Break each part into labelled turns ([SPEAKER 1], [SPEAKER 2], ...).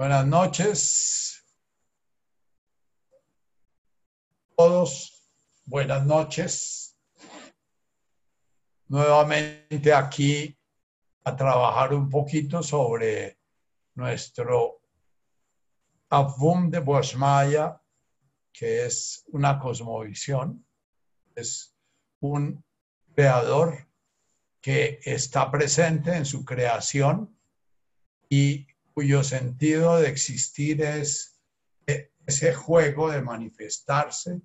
[SPEAKER 1] Buenas noches. Todos, buenas noches. Nuevamente aquí a trabajar un poquito sobre nuestro Avum de Boasmaya, que es una cosmovisión, es un creador que está presente en su creación y cuyo sentido de existir es ese juego de manifestarse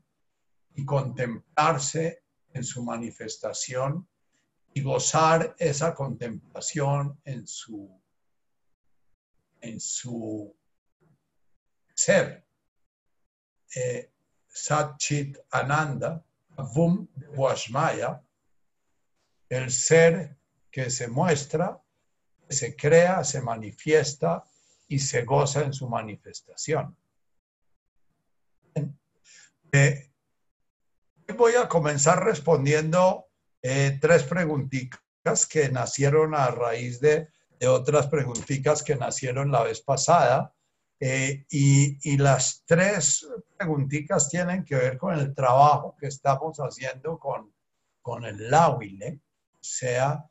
[SPEAKER 1] y contemplarse en su manifestación y gozar esa contemplación en su, en su ser. Eh, Satchit Ananda, Vum Vashmaya, el ser que se muestra se crea, se manifiesta y se goza en su manifestación. Eh, voy a comenzar respondiendo eh, tres preguntitas que nacieron a raíz de, otras preguntitas que nacieron la vez pasada. Eh, y, las tres preguntitas tienen que ver con el trabajo que estamos haciendo con, con el Lawile, sea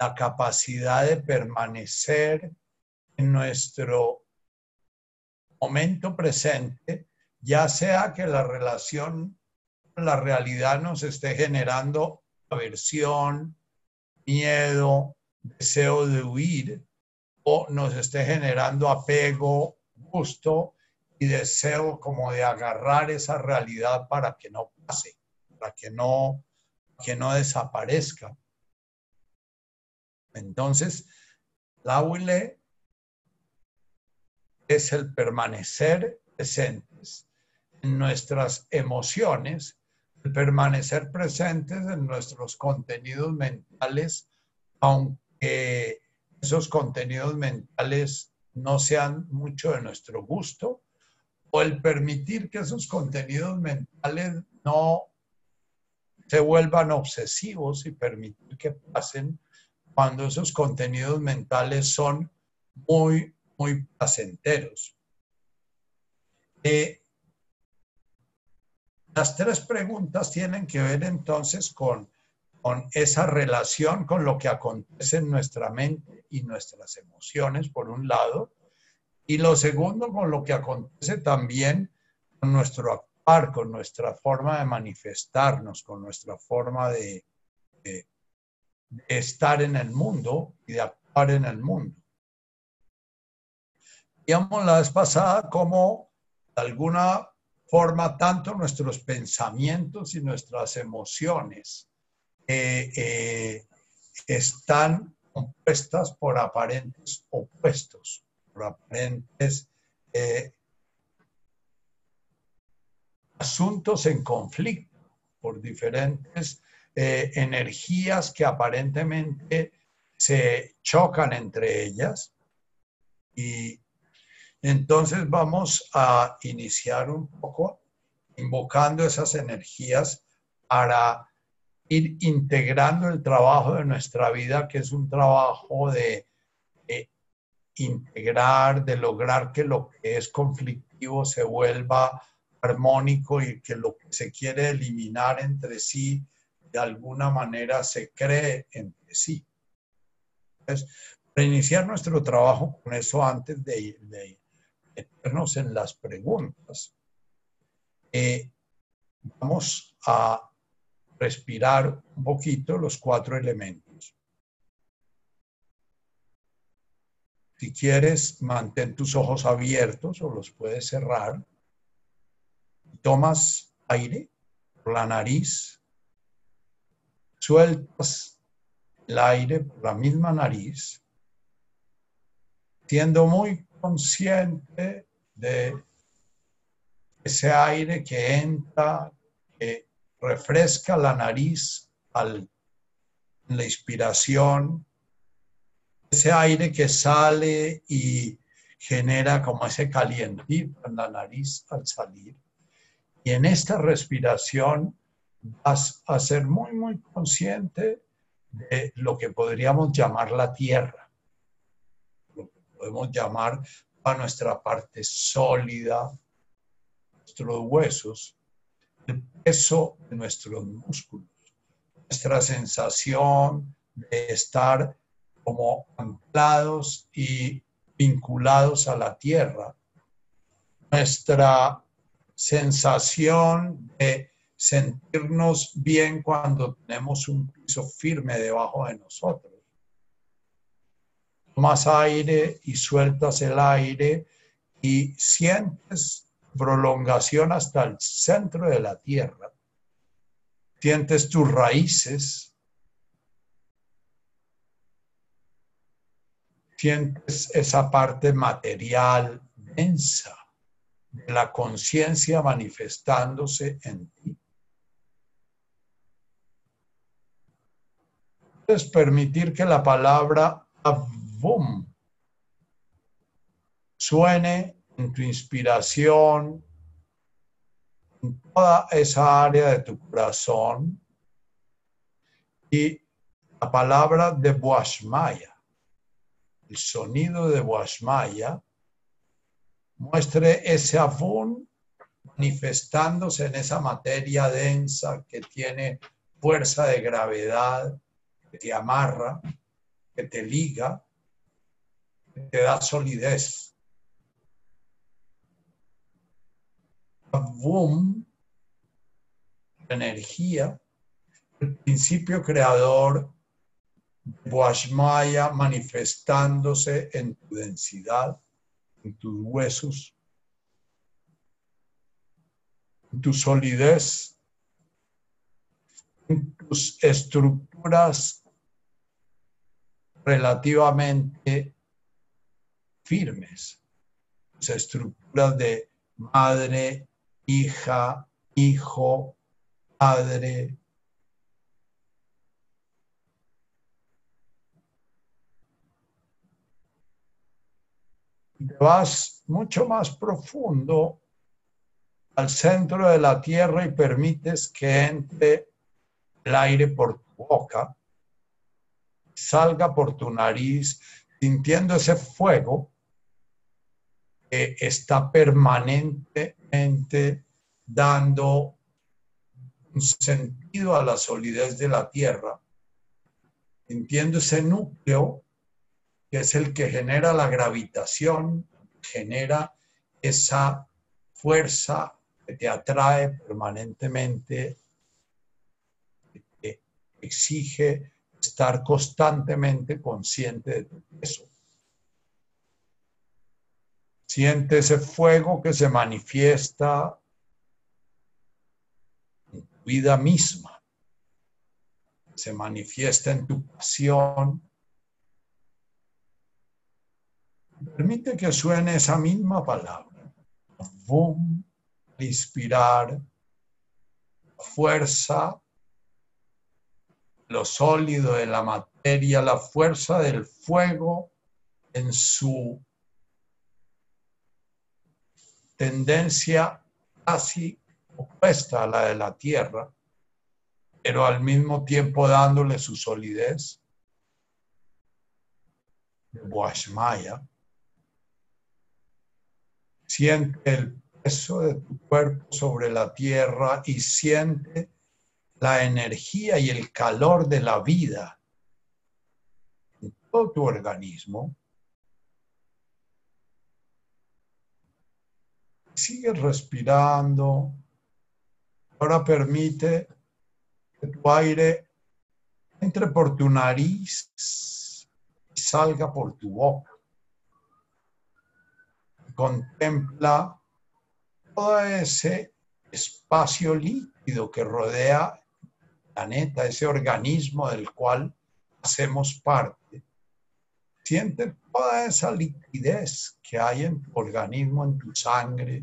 [SPEAKER 1] la capacidad de permanecer en nuestro momento presente, ya sea que la relación la realidad nos esté generando aversión, miedo, deseo de huir, o nos esté generando apego, gusto y deseo como de agarrar esa realidad para que no pase, para que no, que no desaparezca. Entonces, la huile es el permanecer presentes en nuestras emociones, el permanecer presentes en nuestros contenidos mentales, aunque esos contenidos mentales no sean mucho de nuestro gusto, o el permitir que esos contenidos mentales no se vuelvan obsesivos y permitir que pasen cuando esos contenidos mentales son muy, muy placenteros. Eh, las tres preguntas tienen que ver entonces con, con esa relación con lo que acontece en nuestra mente y nuestras emociones, por un lado, y lo segundo con lo que acontece también con nuestro actuar, con nuestra forma de manifestarnos, con nuestra forma de, de estar en el mundo y de actuar en el mundo. Veíamos la vez pasada cómo de alguna forma tanto nuestros pensamientos y nuestras emociones eh, eh, están compuestas por aparentes opuestos, por aparentes eh, asuntos en conflicto, por diferentes eh, energías que aparentemente se chocan entre ellas. Y entonces vamos a iniciar un poco invocando esas energías para ir integrando el trabajo de nuestra vida, que es un trabajo de, integrar, de lograr que lo que es conflictivo se vuelva armónico y que lo que se quiere eliminar entre sí de alguna manera se cree entre sí. Entonces, para iniciar nuestro trabajo con eso antes de, meternos en las preguntas, eh, vamos a respirar un poquito los cuatro elementos. Si quieres, mantén tus ojos abiertos o los puedes cerrar. Tomas aire por la nariz sueltas el aire por la misma nariz, siendo muy consciente de ese aire que entra, que refresca la nariz al, en la inspiración, ese aire que sale y genera como ese calientito en la nariz al salir. Y en esta respiración vas a ser muy, muy consciente de lo que podríamos llamar la tierra, lo que podemos llamar a nuestra parte sólida, nuestros huesos, el peso de nuestros músculos, nuestra sensación de estar como anclados y vinculados a la tierra, nuestra sensación de sentirnos bien cuando tenemos un piso firme debajo de nosotros. Tomas aire y sueltas el aire y sientes prolongación hasta el centro de la tierra. Sientes tus raíces. Sientes esa parte material densa de la conciencia manifestándose en ti. Puedes permitir que la palabra avum suene en tu inspiración, en toda esa área de tu corazón y la palabra de Boashmaya, el sonido de Boashmaya, muestre ese afún manifestándose en esa materia densa que tiene fuerza de gravedad, te amarra, que te liga, te da solidez. boom, energía, el principio creador de manifestándose en tu densidad, en tus huesos, en tu solidez, tus estructuras relativamente firmes, tus estructuras de madre, hija, hijo, padre. Vas mucho más profundo al centro de la tierra y permites que entre el aire por tu boca, salga por tu nariz, sintiendo ese fuego que está permanentemente dando un sentido a la solidez de la Tierra. Entiendo ese núcleo que es el que genera la gravitación, genera esa fuerza que te atrae permanentemente, exige estar constantemente consciente de tu. Siente ese fuego que se manifiesta en tu vida misma, se manifiesta en tu pasión. Permite que suene esa misma palabra. Boom, inspirar, fuerza, lo sólido de la materia, la fuerza del fuego en su tendencia casi opuesta a la de la Tierra, pero al mismo tiempo dándole su solidez de. Siente el peso de tu cuerpo sobre la tierra y siente la energía y el calor de la vida en todo tu organismo Sigue respirando. Ahora permite que tu aire entre por tu nariz y salga por tu boca. Contempla todo ese espacio líquido que rodea planeta, ese organismo del cual hacemos parte. Siente toda esa liquidez que hay en tu organismo, en tu sangre,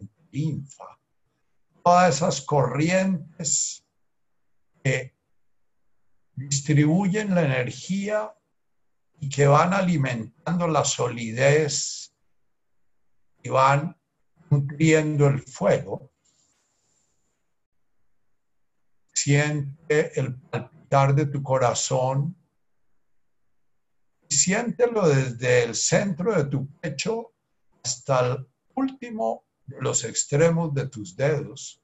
[SPEAKER 1] en tu linfa, todas esas corrientes que distribuyen la energía y que van alimentando la solidez y van nutriendo el fuego. Siente el palpitar de tu corazón siéntelo desde el centro de tu pecho hasta el último de los extremos de tus dedos.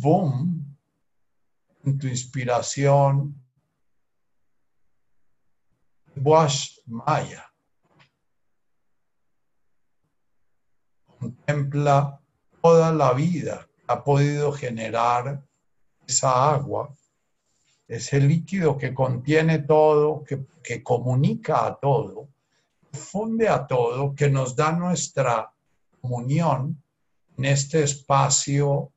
[SPEAKER 1] Boom, en tu inspiración, Wash Maya. Contempla toda la vida ha podido generar esa agua, ese líquido que contiene todo, que, comunica a todo, funde a todo, que nos da nuestra comunión en este espacio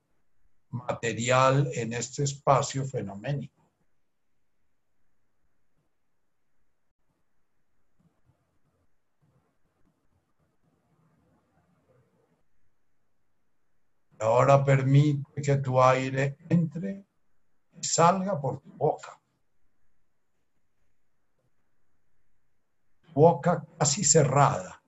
[SPEAKER 1] material, en este espacio fenoménico. Ahora permite que tu aire entre y salga por tu boca. boca casi cerrada.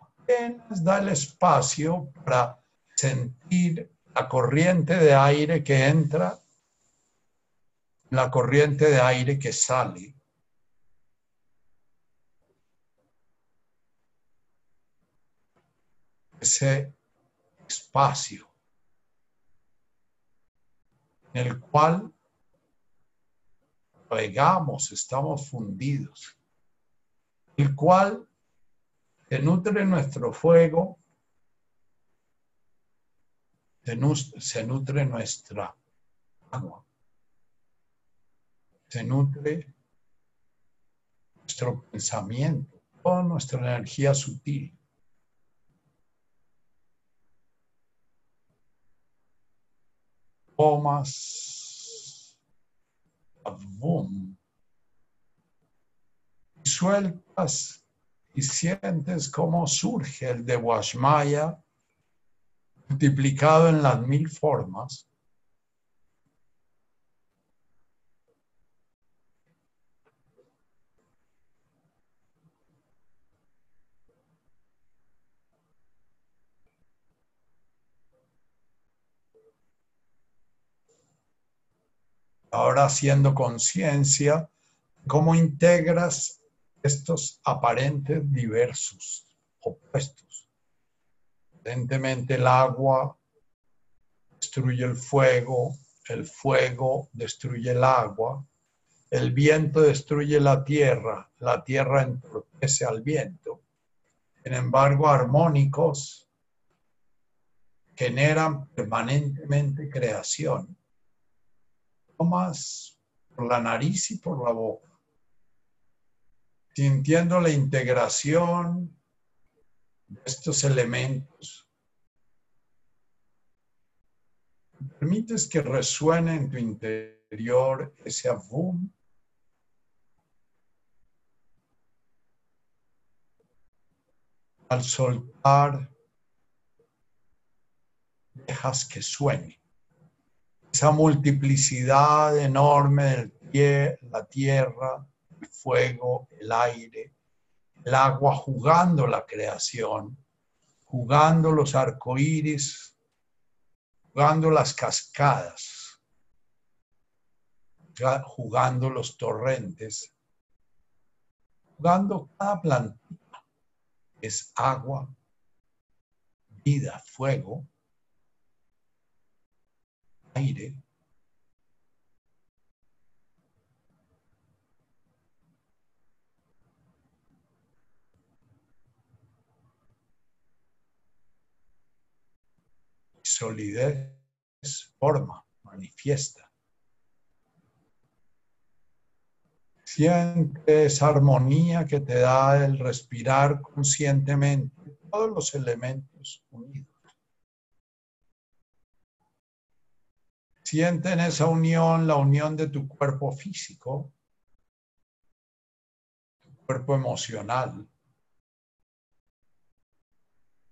[SPEAKER 1] Apenas da el espacio para sentir la corriente de aire que entra, la corriente de aire que sale. Ese espacio en el cual regamos, estamos fundidos, el cual se nutre nuestro fuego, se nutre nuestra agua, se nutre nuestro pensamiento, toda nuestra energía sutil. Tomas. Y sueltas y sientes cómo surge el de Washmaya multiplicado en las mil formas. Ahora haciendo conciencia, cómo integras estos aparentes diversos, opuestos. Evidentemente el agua destruye el fuego, el fuego destruye el agua, el viento destruye la tierra, la tierra entorpece al viento. Sin embargo, armónicos generan permanentemente creación por la nariz y por la boca, sintiendo la integración de estos elementos. Permites que resuene en tu interior ese avum al soltar, dejas que sueñe esa multiplicidad enorme del pie, la tierra, el fuego, el aire, el agua jugando la creación, jugando los arcoíris, jugando las cascadas, jugando los torrentes, jugando cada plantita, es agua, vida, fuego, aire. Solidez, forma, manifiesta. Siente esa armonía que te da el respirar conscientemente todos los elementos unidos. Siente en esa unión la unión de tu cuerpo físico, tu cuerpo emocional,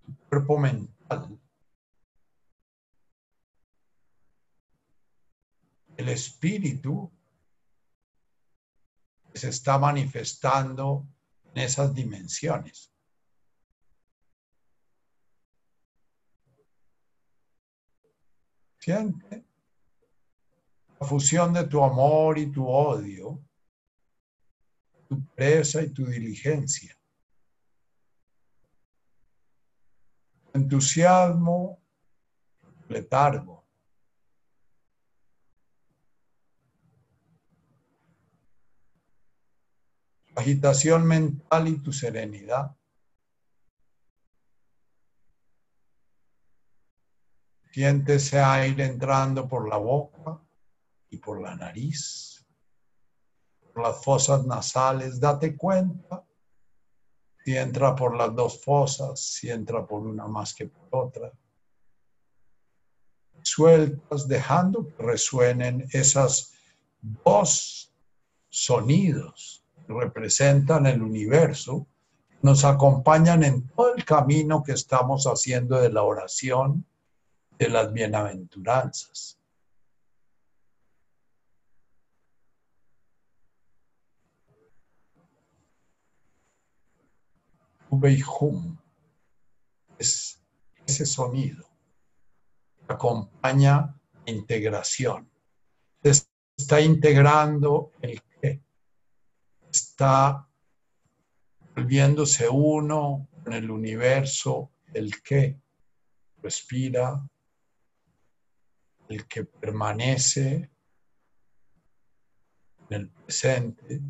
[SPEAKER 1] tu cuerpo mental, el espíritu que se está manifestando en esas dimensiones. Siente fusión de tu amor y tu odio, tu presa y tu diligencia. entusiasmo, letargo. agitación mental y tu serenidad. Siente ese aire entrando por la boca y por la nariz, por las fosas nasales. Date cuenta si entra por las dos fosas, si entra por una más que por otra. Sueltas, dejando que resuenen esas dos sonidos que representan el universo, nos acompañan en todo el camino que estamos haciendo de la oración de las bienaventuranzas. Es ese sonido. Acompaña integración. está integrando el que. Está volviéndose uno con el universo, el que respira, el que permanece en el presente,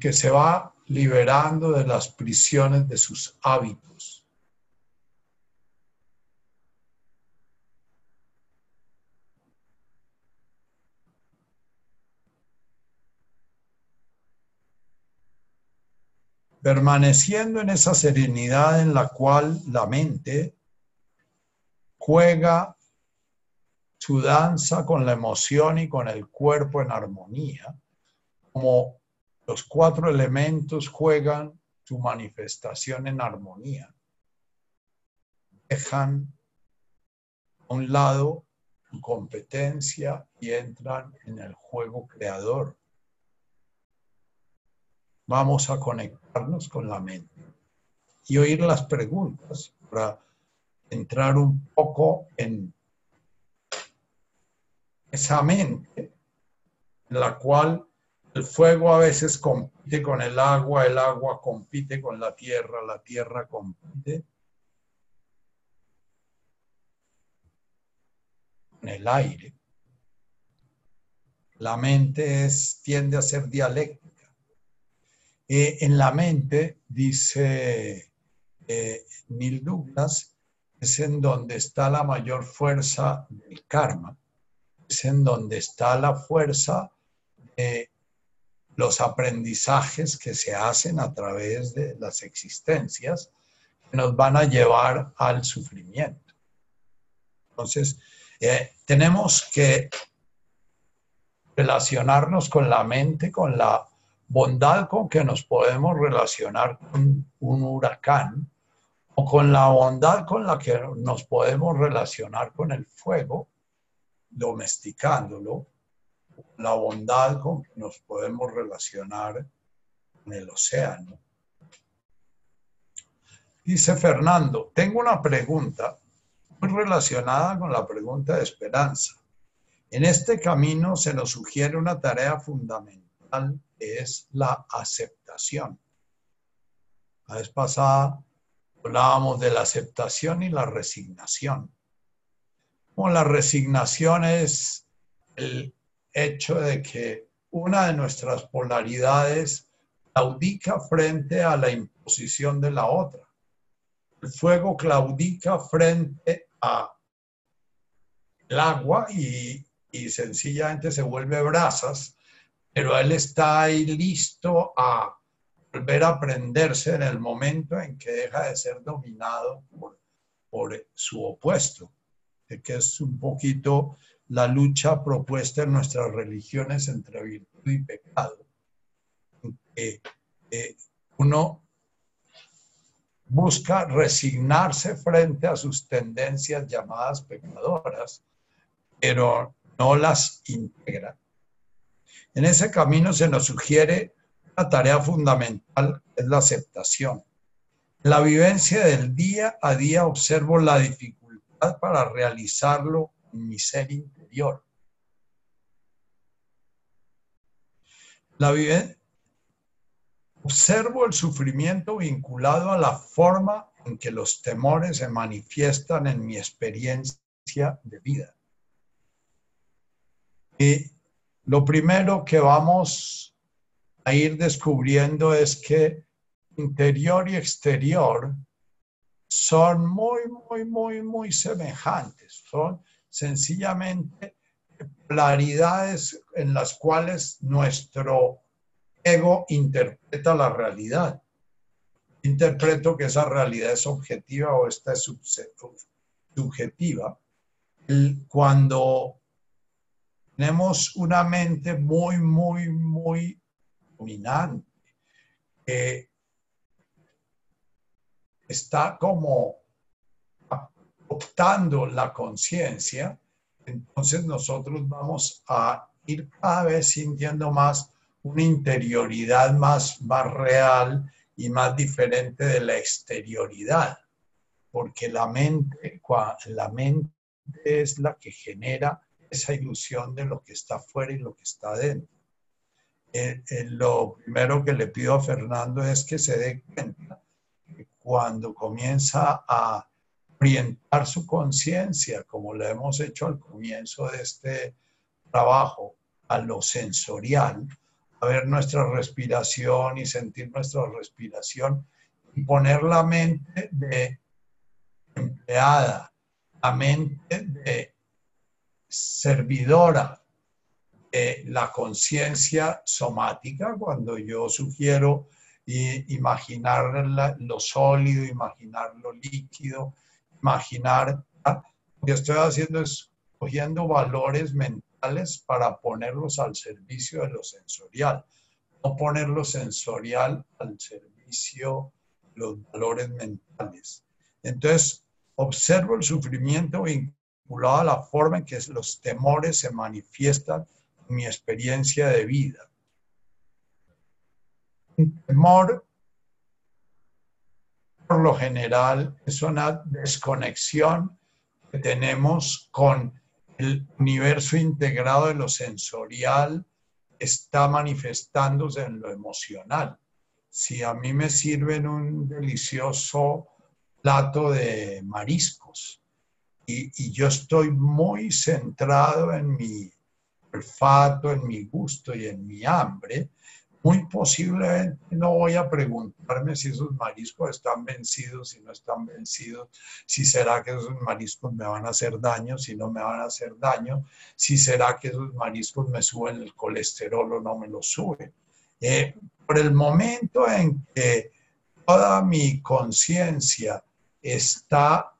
[SPEAKER 1] que se va liberando de las prisiones de sus hábitos. Permaneciendo en esa serenidad en la cual la mente juega su danza con la emoción y con el cuerpo en armonía, como los cuatro elementos juegan su manifestación en armonía. Dejan a un lado su competencia y entran en el juego creador. Vamos a conectarnos con la mente y oír las preguntas para entrar un poco en esa mente en la cual el fuego a veces compite con el agua, el agua compite con la tierra, la tierra compite con el aire. La mente es, tiende a ser dialéctica. Eh, en la mente, dice eh, Neil Douglas, es en donde está la mayor fuerza del karma, es en donde está la fuerza de los aprendizajes que se hacen a través de las existencias que nos van a llevar al sufrimiento. Entonces, eh, tenemos que relacionarnos con la mente, con la bondad con que nos podemos relacionar con un huracán o con la bondad con la que nos podemos relacionar con el fuego, domesticándolo la bondad con que nos podemos relacionar en el océano. Dice Fernando, tengo una pregunta muy relacionada con la pregunta de esperanza. En este camino se nos sugiere una tarea fundamental que es la aceptación. La vez pasada hablábamos de la aceptación y la resignación. Como la resignación es el hecho de que una de nuestras polaridades claudica frente a la imposición de la otra. El fuego claudica frente a el agua y, y sencillamente se vuelve brasas, pero él está ahí listo a volver a prenderse en el momento en que deja de ser dominado por, por su opuesto, que es un poquito la lucha propuesta en nuestras religiones entre virtud y pecado. Eh, uno busca resignarse frente a sus tendencias llamadas pecadoras, pero no las integra. En ese camino se nos sugiere una tarea fundamental, es la aceptación. la vivencia del día a día observo la dificultad para realizarlo en mi ser interior. La observo el sufrimiento vinculado a la forma en que los temores se manifiestan en mi experiencia de vida. Y lo primero que vamos a ir descubriendo es que interior y exterior son muy, muy, muy, muy semejantes. Son sencillamente polaridades en las cuales nuestro ego interpreta la realidad. Interpreto que esa realidad es objetiva o esta es subjetiva. Cuando tenemos una mente muy, muy, muy dominante, que está como optando la conciencia, entonces nosotros vamos a ir cada vez sintiendo más una interioridad más, más real y más diferente de la exterioridad, porque la mente, la mente es la que genera esa ilusión de lo que está afuera y lo que está dentro. Eh, eh, lo primero que le pido a Fernando es que se dé cuenta que cuando comienza a orientar su conciencia, como lo hemos hecho al comienzo de este trabajo, a lo sensorial, a ver nuestra respiración y sentir nuestra respiración y poner la mente de empleada, la mente de servidora de la conciencia somática, cuando yo sugiero imaginar lo sólido, imaginar lo líquido, imaginar, lo que estoy haciendo es cogiendo valores mentales para ponerlos al servicio de lo sensorial, no poner lo sensorial al servicio de los valores mentales. Entonces, observo el sufrimiento vinculado a la forma en que los temores se manifiestan en mi experiencia de vida. Un temor por lo general es una desconexión que tenemos con el universo integrado de lo sensorial, está manifestándose en lo emocional. Si a mí me sirven un delicioso plato de mariscos y, y yo estoy muy centrado en mi olfato, en mi gusto y en mi hambre, muy posiblemente no voy a preguntarme si esos mariscos están vencidos, si no están vencidos, si será que esos mariscos me van a hacer daño, si no me van a hacer daño, si será que esos mariscos me suben el colesterol o no me lo suben. Eh, por el momento en que toda mi conciencia está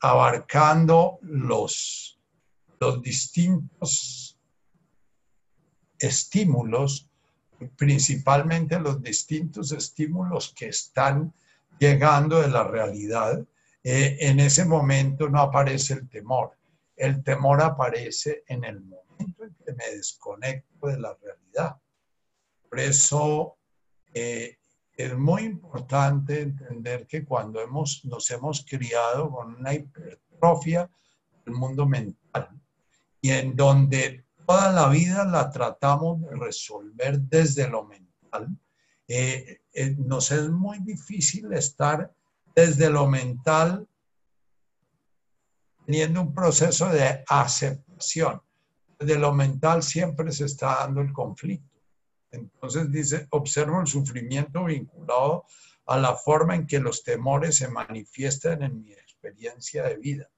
[SPEAKER 1] abarcando los, los distintos estímulos principalmente los distintos estímulos que están llegando de la realidad, eh, en ese momento no aparece el temor. El temor aparece en el momento en que me desconecto de la realidad. Por eso eh, es muy importante entender que cuando hemos, nos hemos criado con una hipertrofia del mundo mental y en donde toda la vida la tratamos de resolver desde lo mental. Eh, eh, nos es muy difícil estar desde lo mental teniendo un proceso de aceptación. Desde lo mental siempre se está dando el conflicto. Entonces dice, observo el sufrimiento vinculado a la forma en que los temores se manifiestan en mi experiencia de vida.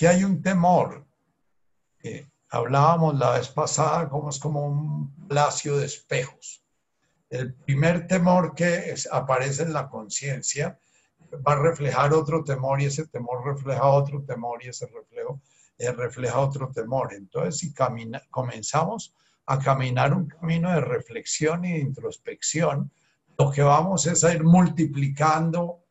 [SPEAKER 1] Si hay un temor, hablábamos la vez pasada como es como un palacio de espejos. El primer temor que aparece en la conciencia va a reflejar otro temor y ese temor refleja otro temor y ese reflejo eh, refleja otro temor. Entonces, si comenzamos a caminar un camino de reflexión y introspección, lo que vamos es a ir multiplicando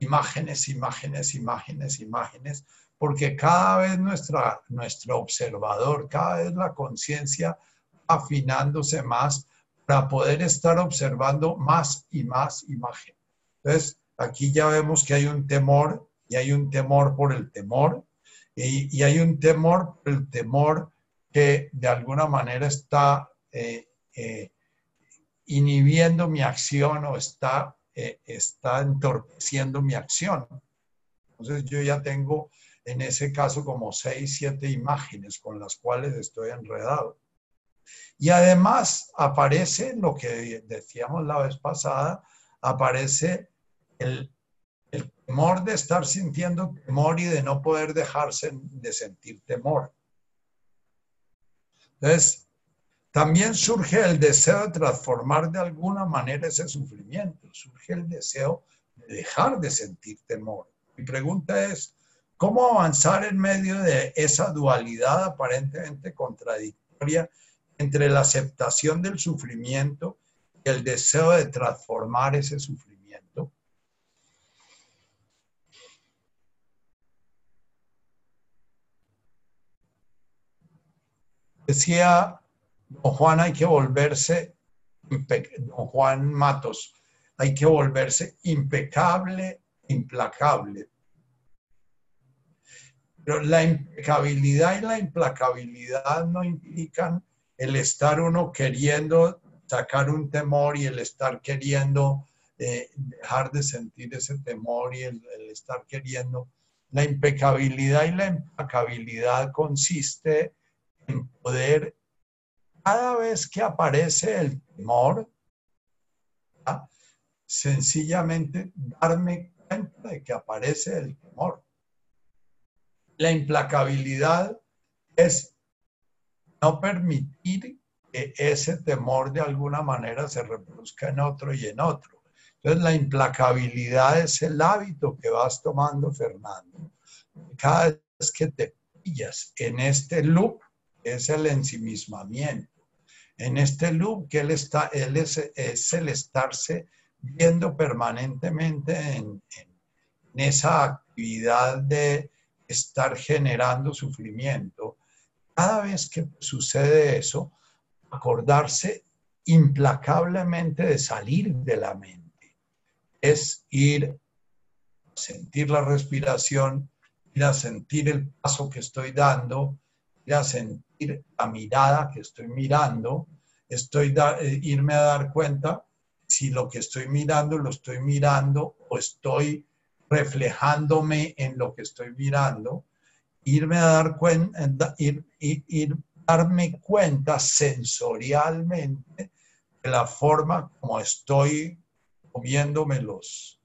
[SPEAKER 1] imágenes, imágenes, imágenes, imágenes, porque cada vez nuestra, nuestro observador, cada vez la conciencia afinándose más para poder estar observando más y más imagen. Entonces, aquí ya vemos que hay un temor y hay un temor por el temor Y, hay un temor, el temor que de alguna manera está eh, eh, inhibiendo mi acción o está, eh, está entorpeciendo mi acción. Entonces yo ya tengo en ese caso como seis, siete imágenes con las cuales estoy enredado. Y además aparece lo que decíamos la vez pasada, aparece el, temor de estar sintiendo temor y de no poder dejarse de sentir temor. Entonces, también surge el deseo de transformar de alguna manera ese sufrimiento, surge el deseo de dejar de sentir temor. Mi pregunta es, ¿cómo avanzar en medio de esa dualidad aparentemente contradictoria entre la aceptación del sufrimiento y el deseo de transformar ese sufrimiento? Decía don Juan, hay que volverse, don Juan Matos, hay que volverse impecable, implacable. Pero la impecabilidad y la implacabilidad no implican el estar uno queriendo sacar un temor y el estar queriendo eh, dejar de sentir ese temor y el, estar queriendo. La impecabilidad y la implacabilidad consiste en poder, cada vez que aparece el temor, sencillamente darme cuenta de que aparece el temor. La implacabilidad es no permitir que ese temor de alguna manera se reproduzca en otro y en otro. Entonces la implacabilidad es el hábito que vas tomando, Fernando. Cada vez que te pillas en este loop, es el ensimismamiento. En este loop que él está, él es, el estarse viendo permanentemente en esa actividad de estar generando sufrimiento cada vez que sucede eso, acordarse implacablemente de salir de la mente. Es ir a sentir la respiración, ir a sentir el paso que estoy dando, ir a sentir la mirada que estoy mirando, estoy eh, irme a dar cuenta si lo que estoy mirando lo estoy mirando o estoy reflejándome en lo que estoy mirando irme a dar cuenta, ir, ir, darme cuenta sensorialmente de la forma como estoy comiéndome los,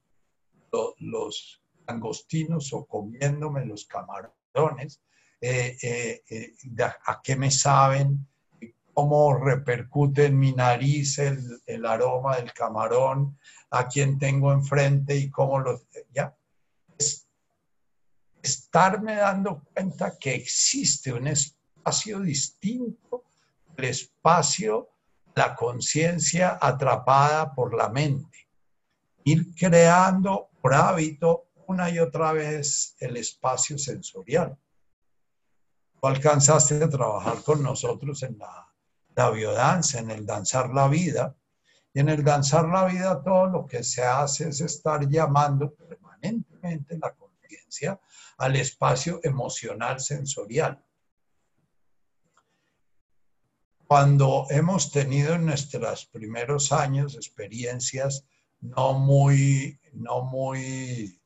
[SPEAKER 1] los, angostinos o comiéndome los camarones, eh, eh, eh, a qué me saben, cómo repercute en mi nariz el, el, aroma del camarón, a quién tengo enfrente y cómo lo... Ya, estarme dando cuenta que existe un espacio distinto, el espacio, la conciencia atrapada por la mente. Ir creando por hábito una y otra vez el espacio sensorial. Tú alcanzaste a trabajar con nosotros en la, la biodanza, en el danzar la vida. Y en el danzar la vida todo lo que se hace es estar llamando permanentemente la conciencia al espacio emocional sensorial. Cuando hemos tenido en nuestros primeros años experiencias no muy, no muy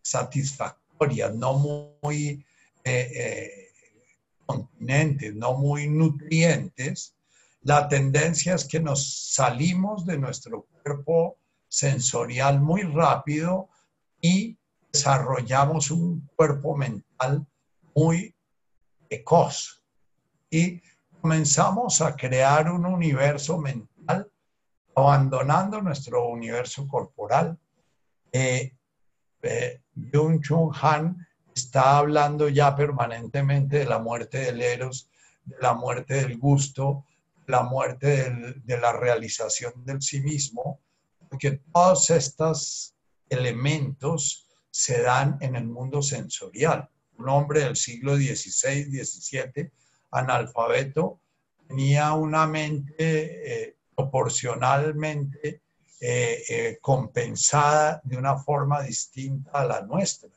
[SPEAKER 1] satisfactorias, no muy eh, eh, continentes, no muy nutrientes, la tendencia es que nos salimos de nuestro cuerpo sensorial muy rápido y desarrollamos un cuerpo mental muy ecoz y comenzamos a crear un universo mental abandonando nuestro universo corporal. Eh, eh Chung Han está hablando ya permanentemente de la muerte del eros, de la muerte del gusto, la muerte de la realización del sí mismo, porque todos estos elementos se dan en el mundo sensorial. Un hombre del siglo XVI, XVII, analfabeto, tenía una mente eh, proporcionalmente eh, eh, compensada de una forma distinta a la nuestra.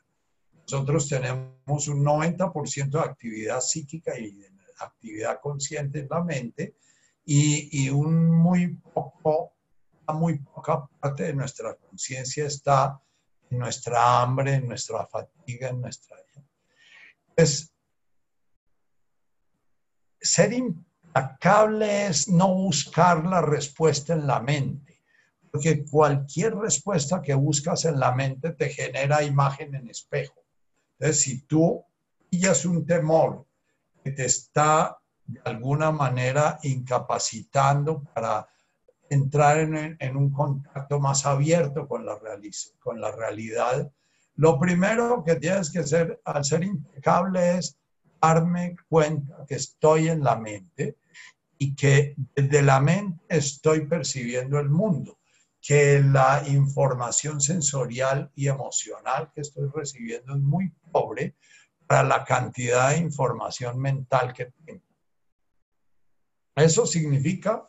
[SPEAKER 1] nosotros tenemos un 90% de actividad psíquica y actividad consciente en la mente y, un muy poco, muy poca parte de nuestra conciencia está en nuestra hambre, en nuestra fatiga, en nuestra... Pues, ser implacable es no buscar la respuesta en la mente, porque cualquier respuesta que buscas en la mente te genera imagen en espejo. Entonces, si tú pillas un temor que te está de alguna manera incapacitando para entrar en, un contacto más abierto con la, con la realidad, lo primero que tienes que hacer al ser impecable es darme cuenta que estoy en la mente y que desde la mente estoy percibiendo el mundo, que la información sensorial y emocional que estoy recibiendo es muy pobre para la cantidad de información mental que tengo. Eso significa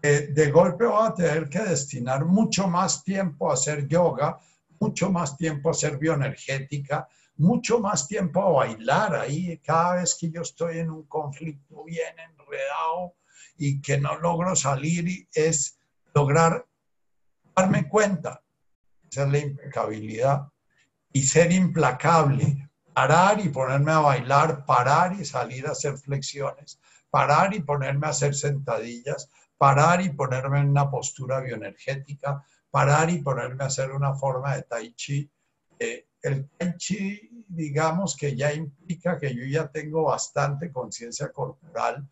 [SPEAKER 1] que de golpe voy a tener que destinar mucho más tiempo a hacer yoga, mucho más tiempo a hacer bioenergética, mucho más tiempo a bailar ahí. Cada vez que yo estoy en un conflicto bien enredado y que no logro salir, es lograr darme cuenta. Esa es la impecabilidad. Y ser implacable, parar y ponerme a bailar, parar y salir a hacer flexiones, parar y ponerme a hacer sentadillas, parar y ponerme en una postura bioenergética, parar y ponerme a hacer una forma de tai chi. Eh, el tai chi, digamos que ya implica que yo ya tengo bastante conciencia corporal,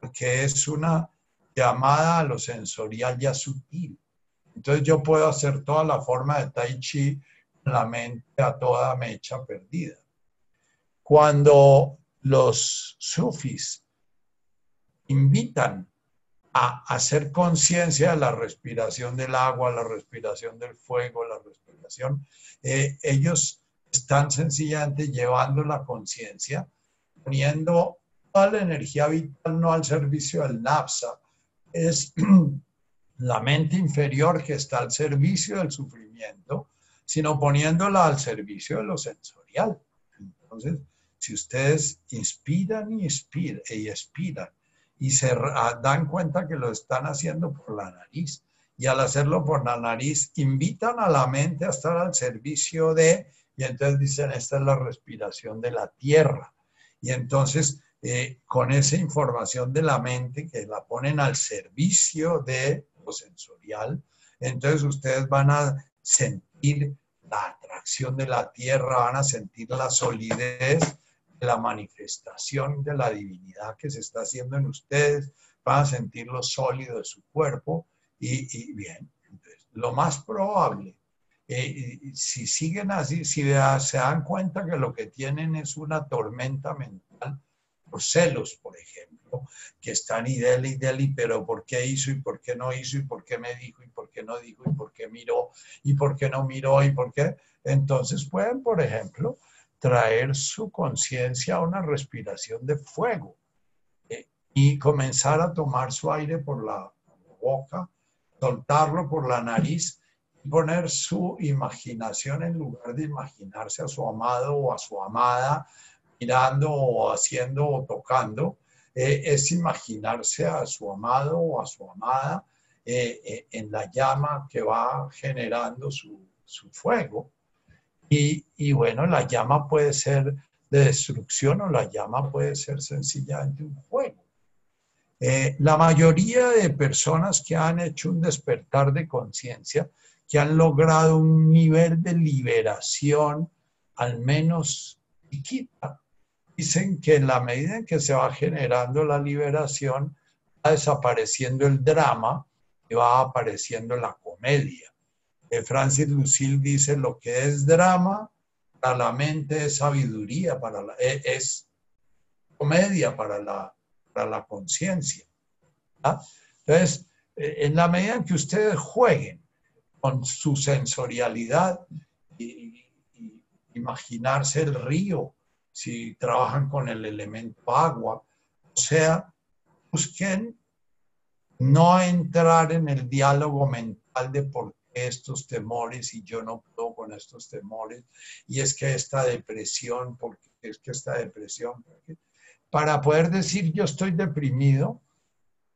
[SPEAKER 1] porque es una llamada a lo sensorial ya sutil. Entonces yo puedo hacer toda la forma de tai chi en la mente a toda mecha perdida. Cuando los sufis invitan a hacer conciencia de la respiración del agua, la respiración del fuego, la respiración, eh, ellos están sencillamente llevando la conciencia, poniendo toda la energía vital no al servicio del napsa, es la mente inferior que está al servicio del sufrimiento, sino poniéndola al servicio de lo sensorial. Entonces, si ustedes inspiran y y expiran y se dan cuenta que lo están haciendo por la nariz. Y al hacerlo por la nariz, invitan a la mente a estar al servicio de, y entonces dicen, esta es la respiración de la tierra. Y entonces, eh, con esa información de la mente que la ponen al servicio de lo sensorial, entonces ustedes van a sentir la atracción de la tierra, van a sentir la solidez la manifestación de la divinidad que se está haciendo en ustedes, van a sentir lo sólido de su cuerpo y, bien, lo más probable, eh, si siguen así, si se dan cuenta que lo que tienen es una tormenta mental, por celos, por ejemplo, que están y dele y dele, pero ¿por qué hizo y por qué no hizo y por qué me dijo y por qué no dijo y por qué miró y por qué no miró y por qué? Entonces pueden, por ejemplo, traer su conciencia a una respiración de fuego eh, y comenzar a tomar su aire por la boca, soltarlo por la nariz y poner su imaginación en lugar de imaginarse a su amado o a su amada mirando o haciendo o tocando, eh, es imaginarse a su amado o a su amada eh, en la llama que va generando su, su fuego y, bueno, la llama puede ser de destrucción o la llama puede ser sencillamente un juego. Eh, la mayoría de personas que han hecho un despertar de conciencia, que han logrado un nivel de liberación al menos chiquita, dicen que en la medida en que se va generando la liberación, va desapareciendo el drama y va apareciendo la comedia. Francis Lucille dice, lo que es drama para la mente es sabiduría, para la, e, es, comedia para la, para la conciencia. ¿ah? Entonces, eh, en la medida en que ustedes jueguen con su sensorialidad y, imaginarse el río, si trabajan con el elemento agua, o sea, busquen no entrar en el diálogo mental de por estos temores y yo no puedo con estos temores, y es que esta depresión, porque es que esta depresión, para poder decir yo estoy deprimido,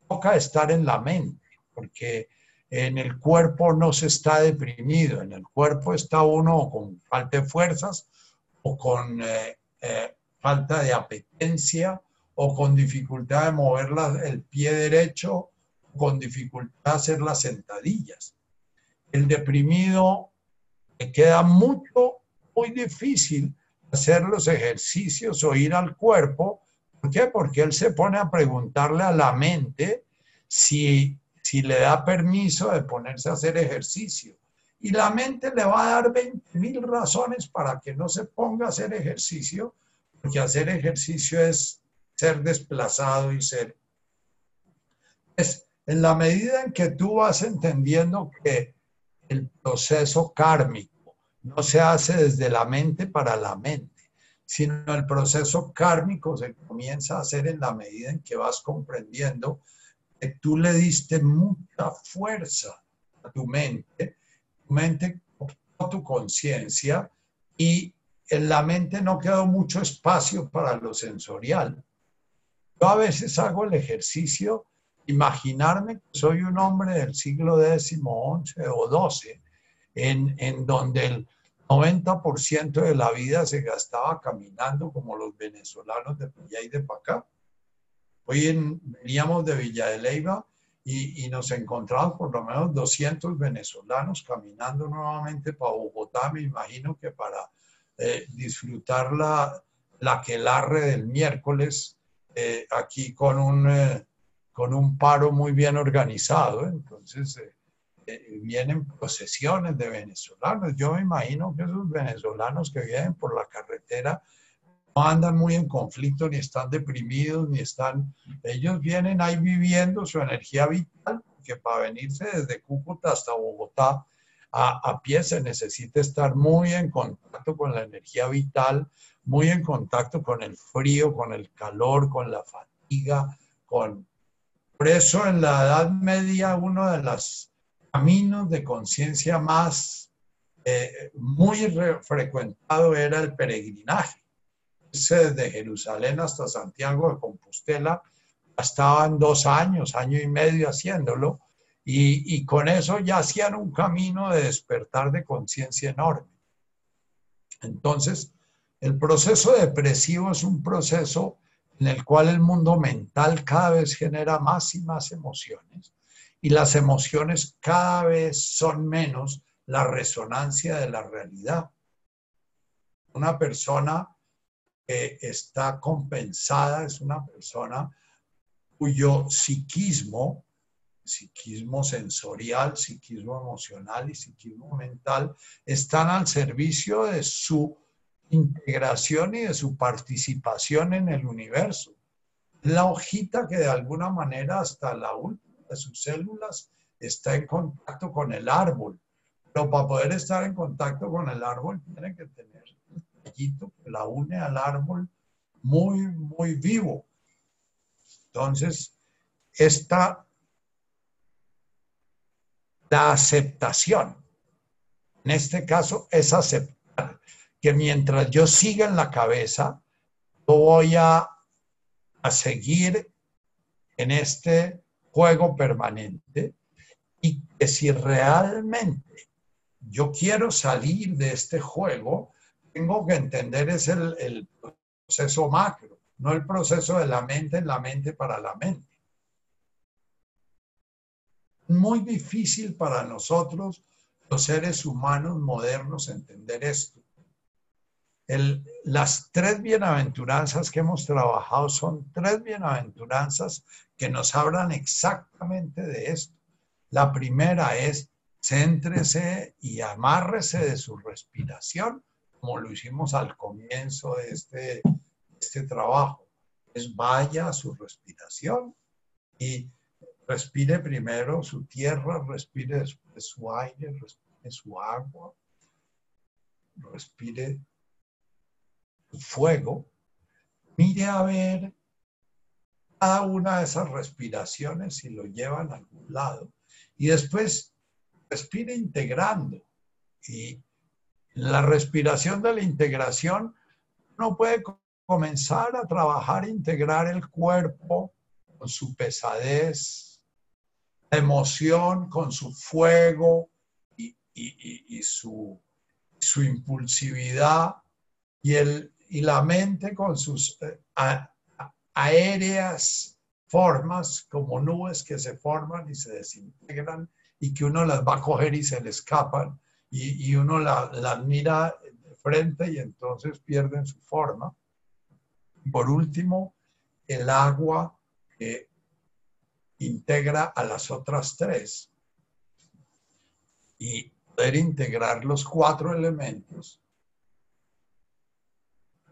[SPEAKER 1] toca estar en la mente, porque en el cuerpo no se está deprimido, en el cuerpo está uno con falta de fuerzas o con eh, eh, falta de apetencia o con dificultad de mover el pie derecho, con dificultad hacer las sentadillas. El deprimido le queda mucho, muy difícil hacer los ejercicios o ir al cuerpo. ¿Por qué? Porque él se pone a preguntarle a la mente si si le da permiso de ponerse a hacer ejercicio. Y la mente le va a dar 20 mil razones para que no se ponga a hacer ejercicio, porque hacer ejercicio es ser desplazado y ser... Es, en la medida en que tú vas entendiendo que el proceso kármico no se hace desde la mente para la mente, sino el proceso kármico se comienza a hacer en la medida en que vas comprendiendo tú le diste mucha fuerza a tu mente, tu mente a tu conciencia y en la mente no quedó mucho espacio para lo sensorial. Yo a veces hago el ejercicio, imaginarme que soy un hombre del siglo XI o XII, en, en donde el 90% de la vida se gastaba caminando como los venezolanos de allá y de para acá. Hoy veníamos de Villa de Leyva y, nos encontramos por lo menos 200 venezolanos caminando nuevamente para Bogotá, me imagino que para eh, disfrutar la, la quelarre del miércoles eh, aquí con un, eh, con un paro muy bien organizado. Entonces vienen procesiones de venezolanos. Yo me imagino que esos venezolanos que vienen por la carretera no andan muy en conflicto, ni están deprimidos, ni están... Ellos vienen ahí viviendo su energía vital, que para venirse desde Cúcuta hasta Bogotá a, a pie se necesita estar muy en contacto con la energía vital, muy en contacto con el frío, con el calor, con la fatiga, con... Por eso en la Edad Media uno de los caminos de conciencia más eh, muy frecuentado era el peregrinaje desde Jerusalén hasta Santiago de Compostela, estaban dos años, año y medio haciéndolo, y, y con eso ya hacían un camino de despertar de conciencia enorme. Entonces, el proceso depresivo es un proceso en el cual el mundo mental cada vez genera más y más emociones y las emociones cada vez son menos la resonancia de la realidad. Una persona que está compensada, es una persona cuyo psiquismo, psiquismo sensorial, psiquismo emocional y psiquismo mental están al servicio de su integración y de su participación en el universo. La hojita que de alguna manera hasta la última de sus células está en contacto con el árbol, pero para poder estar en contacto con el árbol tiene que tener que la une al árbol muy, muy vivo. Entonces, esta, la aceptación, en este caso, es aceptar que mientras yo siga en la cabeza, yo voy a, a seguir en este juego permanente y que si realmente yo quiero salir de este juego, tengo que entender es el, proceso macro, no el proceso de la mente en la mente para la mente. Muy difícil para nosotros, los seres humanos modernos, entender esto. Las tres bienaventuranzas que hemos trabajado son tres bienaventuranzas que nos hablan exactamente de esto. La primera es, céntrese y amárrese de su respiración como lo hicimos al comienzo de este, este trabajo, es vaya a su respiración y respire primero su tierra, respire después su aire, respire su agua, respire fuego. Mire a ver cada una de esas respiraciones si lo llevan a algún lado. Y después respire integrando. Y la respiración de la integración uno puede comenzar a trabajar, integrar el cuerpo con su pesadez, la emoción con su fuego y, su, su, impulsividad y, el, y la mente con sus eh, aéreas formas como nubes que se forman y se desintegran y que uno las va a coger y se le escapan y, uno las la mira de frente y entonces pierden su forma. Por último, el agua que integra a las otras tres y poder integrar los cuatro elementos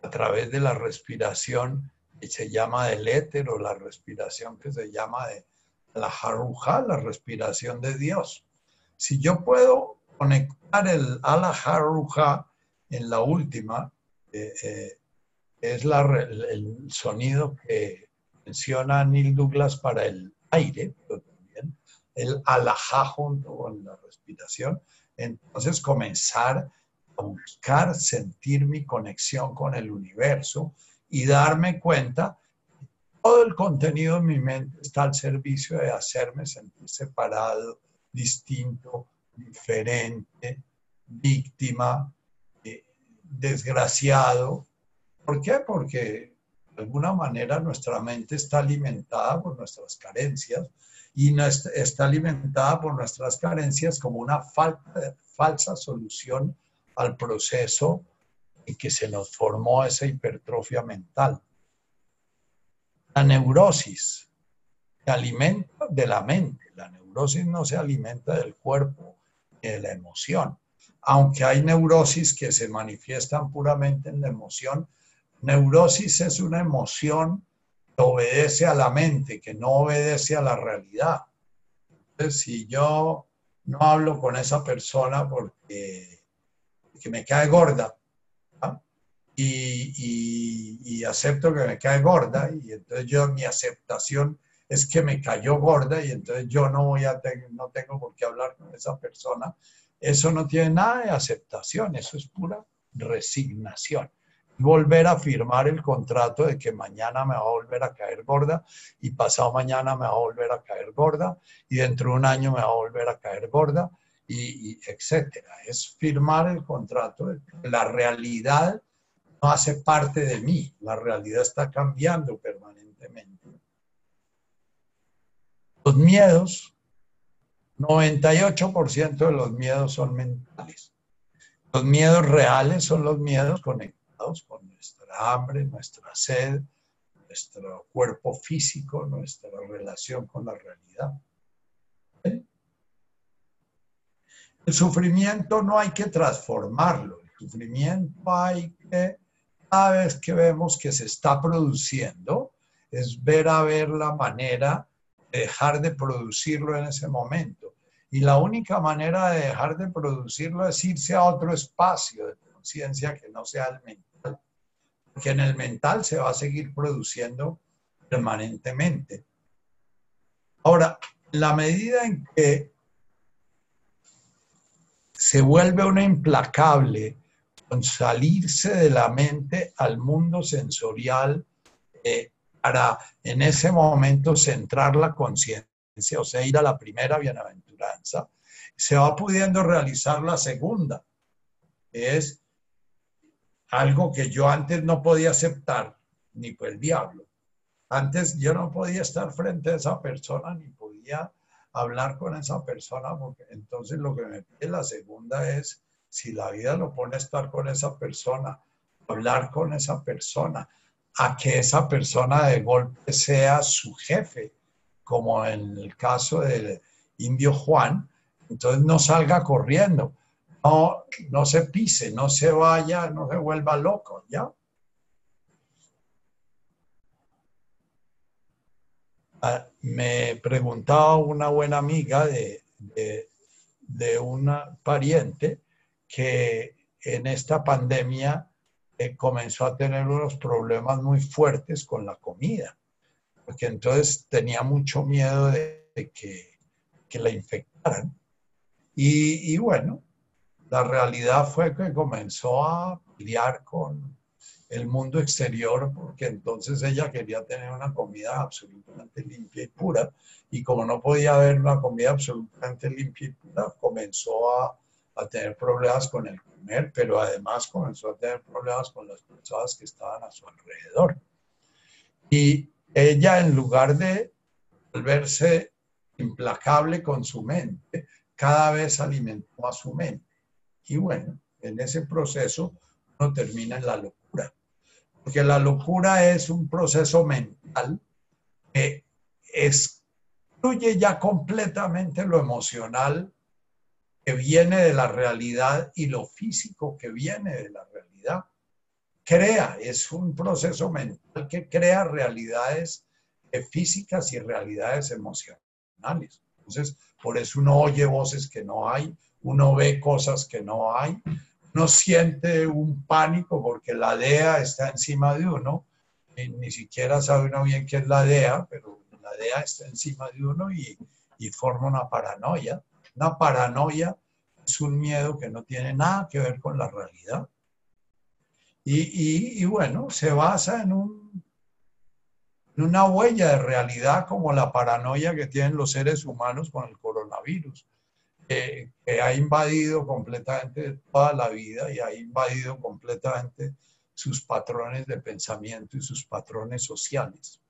[SPEAKER 1] a través de la respiración que se llama del éter o la respiración que se llama de la jaruja, la respiración de Dios. Si yo puedo conectar el ala jaruja en la última, eh, eh, es la, el, sonido que menciona Neil Douglas para el aire, pero también el alajá junto con la respiración. Entonces comenzar buscar sentir mi conexión con el universo y darme cuenta todo el contenido de mi mente está al servicio de hacerme sentir separado, distinto, diferente, víctima, eh, desgraciado. ¿Por qué? Porque de alguna manera nuestra mente está alimentada por nuestras carencias y está alimentada por nuestras carencias como una falta, falsa solución al proceso en que se nos formó esa hipertrofia mental. La neurosis se alimenta de la mente, la neurosis no se alimenta del cuerpo ni de la emoción. Aunque hay neurosis que se manifiestan puramente en la emoción, neurosis es una emoción que obedece a la mente, que no obedece a la realidad. Si yo no hablo con esa persona porque, porque me cae gorda, y, acepto que me cae gorda y entonces yo mi aceptación es que me cayó gorda y entonces yo no voy a no tengo por qué hablar con esa persona. Eso no tiene nada de aceptación, eso es pura resignación. Volver a firmar el contrato de que mañana me va a volver a caer gorda y pasado mañana me va a volver a caer gorda y dentro de un año me va a volver a caer gorda y, etcétera. Es firmar el contrato la realidad no hace parte de mí. La realidad está cambiando permanentemente. Los miedos, 98% de los miedos son mentales. Los miedos reales son los miedos conectados con nuestra hambre, nuestra sed, nuestro cuerpo físico, nuestra relación con la realidad. El sufrimiento no hay que transformarlo, el sufrimiento hay que cada vez que vemos que se está produciendo, es ver a ver la manera de dejar de producirlo en ese momento. Y la única manera de dejar de producirlo es irse a otro espacio de conciencia que no sea el mental. Porque en el mental se va a seguir produciendo permanentemente. Ahora, la medida en que se vuelve una implacable con salirse de la mente al mundo sensorial eh, para en ese momento centrar la conciencia, o sea, ir a la primera bienaventuranza, se va pudiendo realizar la segunda. Es algo que yo antes no podía aceptar, ni por el diablo. Antes yo no podía estar frente a esa persona, ni podía hablar con esa persona, porque entonces lo que me pide la segunda es si la vida lo pone a estar con esa persona, hablar con esa persona, a que esa persona de golpe sea su jefe, como en el caso del indio Juan, entonces no salga corriendo, no, no se pise, no se vaya, no se vuelva loco, ¿ya? Me preguntaba una buena amiga de, de, de una pariente que en esta pandemia eh, comenzó a tener unos problemas muy fuertes con la comida, porque entonces tenía mucho miedo de, que, que, la infectaran. Y, y bueno, la realidad fue que comenzó a pelear con el mundo exterior porque entonces ella quería tener una comida absolutamente limpia y pura y como no podía haber una comida absolutamente limpia y pura, comenzó a, tener problemas con el comer, pero además comenzó a tener problemas con las personas que estaban a su alrededor. Y ella en lugar de volverse implacable con su mente, cada vez alimentó a su mente. Y bueno, en ese proceso uno termina en la locura. Porque la locura es un proceso mental que excluye ya completamente lo emocional que viene de la realidad y lo físico que viene de la realidad. Crea, es un proceso mental que crea realidades físicas y realidades emocionales. Entonces, por eso uno oye voces que no hay, uno ve cosas que no hay, uno siente un pánico porque la DEA está encima de uno, y ni siquiera sabe uno bien qué es la DEA, pero la DEA está encima de uno y, y forma una paranoia. Una paranoia es un miedo que no tiene nada que ver con la realidad. Y, y, y bueno, se basa en, un, en una huella de realidad como la paranoia que tienen los seres humanos con el coronavirus que, ha invadido completamente toda la vida y ha invadido completamente sus patrones de pensamiento y sus patrones sociales.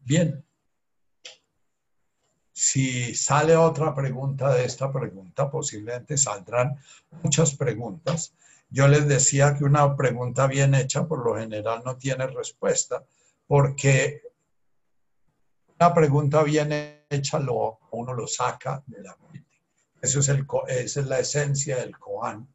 [SPEAKER 1] Bien. Si sale otra pregunta de esta pregunta, posiblemente saldrán muchas preguntas. Yo les decía que una pregunta bien hecha por lo general no tiene respuesta, porque una pregunta bien hecha lo, uno lo saca de la. Eso es el, esa es la esencia del koan.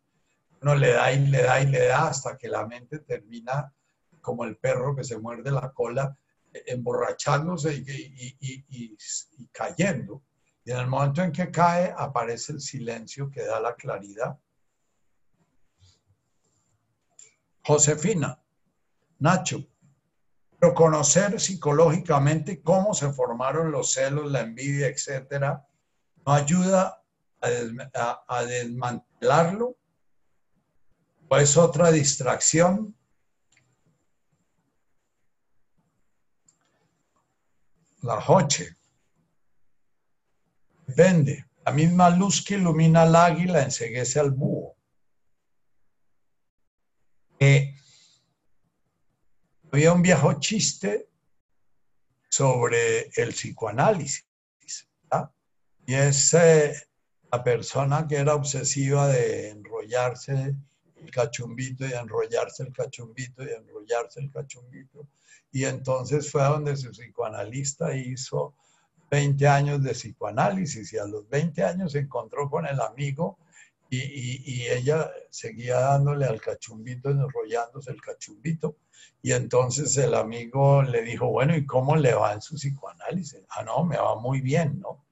[SPEAKER 1] Uno le da y le da y le da hasta que la mente termina como el perro que se muerde la cola, emborrachándose y, y, y, cayendo. Y en el momento en que cae, aparece el silencio que da la claridad. Josefina, Nacho, pero conocer psicológicamente cómo se formaron los celos, la envidia, etcétera, no ayuda a, desmantelarlo? ¿O es otra distracción? La hoche. Depende. La misma luz que ilumina al águila enseguece al búho. Eh, había un viejo chiste sobre el psicoanálisis. Y es la persona que era obsesiva de enrollarse el cachumbito y enrollarse el cachumbito y enrollarse el cachumbito. Y entonces fue donde su psicoanalista hizo 20 años de psicoanálisis y a los 20 años se encontró con el amigo y, y, ella seguía dándole al cachumbito, enrollándose el cachumbito. Y entonces el amigo le dijo, bueno, ¿y cómo le va en su psicoanálisis? Ah, no, me va muy bien, ¿no?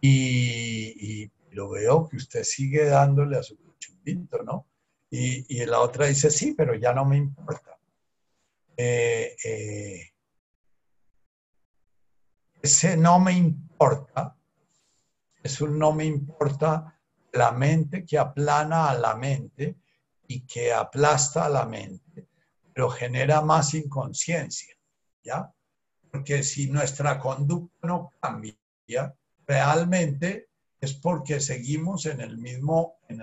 [SPEAKER 1] Y lo veo que usted sigue dándole a su chumbito, ¿no? Y, y, la otra dice, sí, pero ya no me importa. Eh, eh, ese no me importa es un no me importa la mente que aplana a la mente y que aplasta a la mente, pero genera más inconsciencia, ¿ya? Porque si nuestra conducta no cambia, realmente es porque seguimos en, el mismo, en,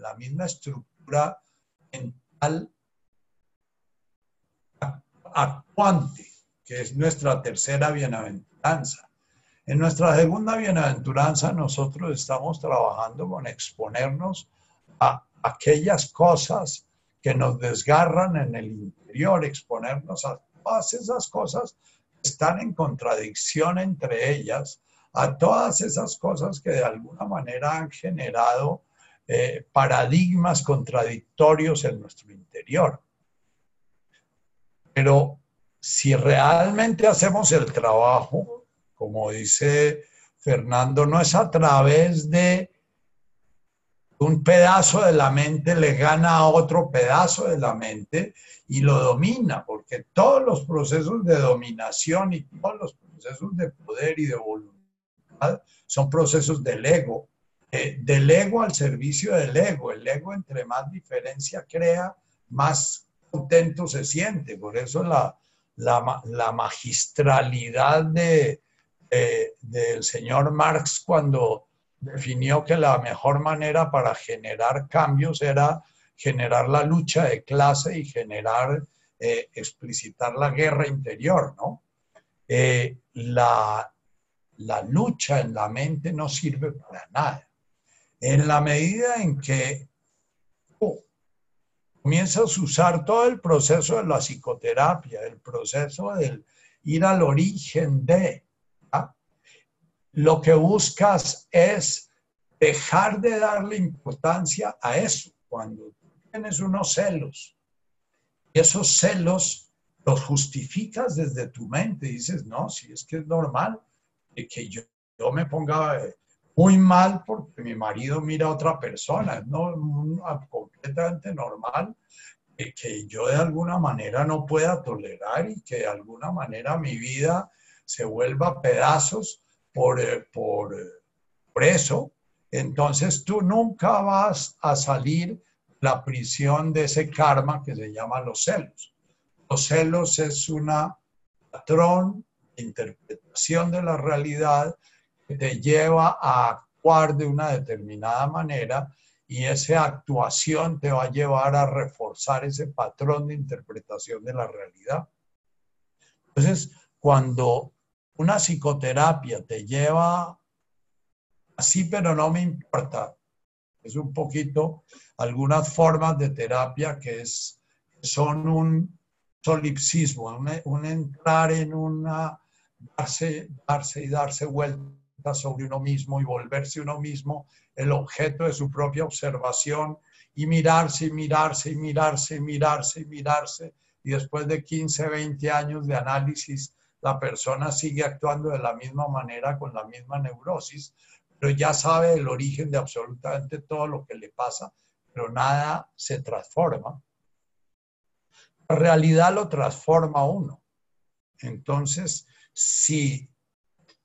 [SPEAKER 1] la misma estructura mental actuante, que es nuestra tercera bienaventuranza. En nuestra segunda bienaventuranza nosotros estamos trabajando con exponernos a aquellas cosas que nos desgarran en el interior, exponernos a todas esas cosas que están en contradicción entre ellas a todas esas cosas que de alguna manera han generado eh, paradigmas contradictorios en nuestro interior. Pero si realmente hacemos el trabajo, como dice Fernando, no es a través de un pedazo de la mente le gana a otro pedazo de la mente y lo domina, porque todos los procesos de dominación y todos los procesos de poder y de voluntad son procesos del ego. eh, del ego al servicio del ego. El ego entre más diferencia crea, más contento se siente. Por eso la, la, magistralidad de, del señor Marx cuando definió que la mejor manera para generar cambios era generar la lucha de clase y generar, eh, explicitar la guerra interior, ¿no? Eh, la, lucha en la mente no sirve para nada. En la medida en que comienzas a usar todo el proceso de la psicoterapia, el proceso del ir al origen de, lo que buscas es dejar de darle importancia a eso. Cuando tienes unos celos y esos celos los justificas desde tu mente, dices, no, si es que es normal que yo, yo me ponga muy mal porque mi marido mira a otra persona, es no, completamente normal que yo de alguna manera no pueda tolerar y que de alguna manera mi vida se vuelva pedazos por, eh, por, eh, por eso, entonces tú nunca vas a salir la prisión de ese karma que se llama los celos. Los celos es una patrón de interpretación de la realidad que te lleva a actuar de una determinada manera y esa actuación te va a llevar a reforzar ese patrón de interpretación de la realidad. Entonces, cuando una psicoterapia te lleva así, pero no me importa, es un poquito algunas formas de terapia que es, son un solipsismo, un, entrar en una, darse, darse y darse vueltas sobre uno mismo y volverse uno mismo el objeto de su propia observación y mirarse y mirarse y mirarse y mirarse y mirarse y después de 15, 20 años de análisis la persona sigue actuando de la misma manera con la misma neurosis, pero ya sabe el origen de absolutamente todo lo que le pasa, pero nada se transforma. La realidad lo transforma uno. Entonces, si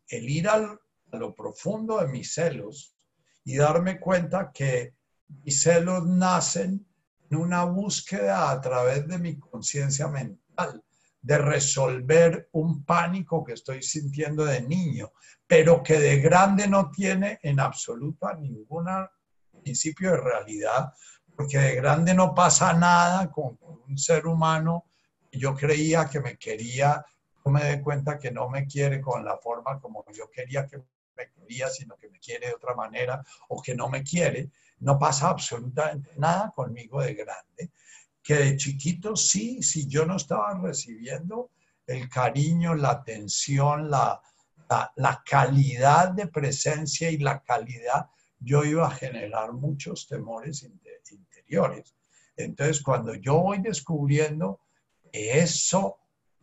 [SPEAKER 1] el ir a lo profundo de mis celos y darme cuenta que mis celos nacen en una búsqueda a través de mi conciencia mental, de resolver un pánico que estoy sintiendo de niño, pero que de grande no tiene en absoluto ningún principio de realidad, porque de grande no pasa nada con, un ser humano yo creía que me quería, me doy cuenta que no me quiere con la forma como yo quería que me quería, sino que me quiere de otra manera o que no me quiere. No pasa absolutamente nada conmigo de grande que de chiquito sí, si yo no estaba recibiendo el cariño, la atención, la, la, calidad de presencia y la calidad, yo iba a generar muchos temores interiores. Entonces, cuando yo voy descubriendo eso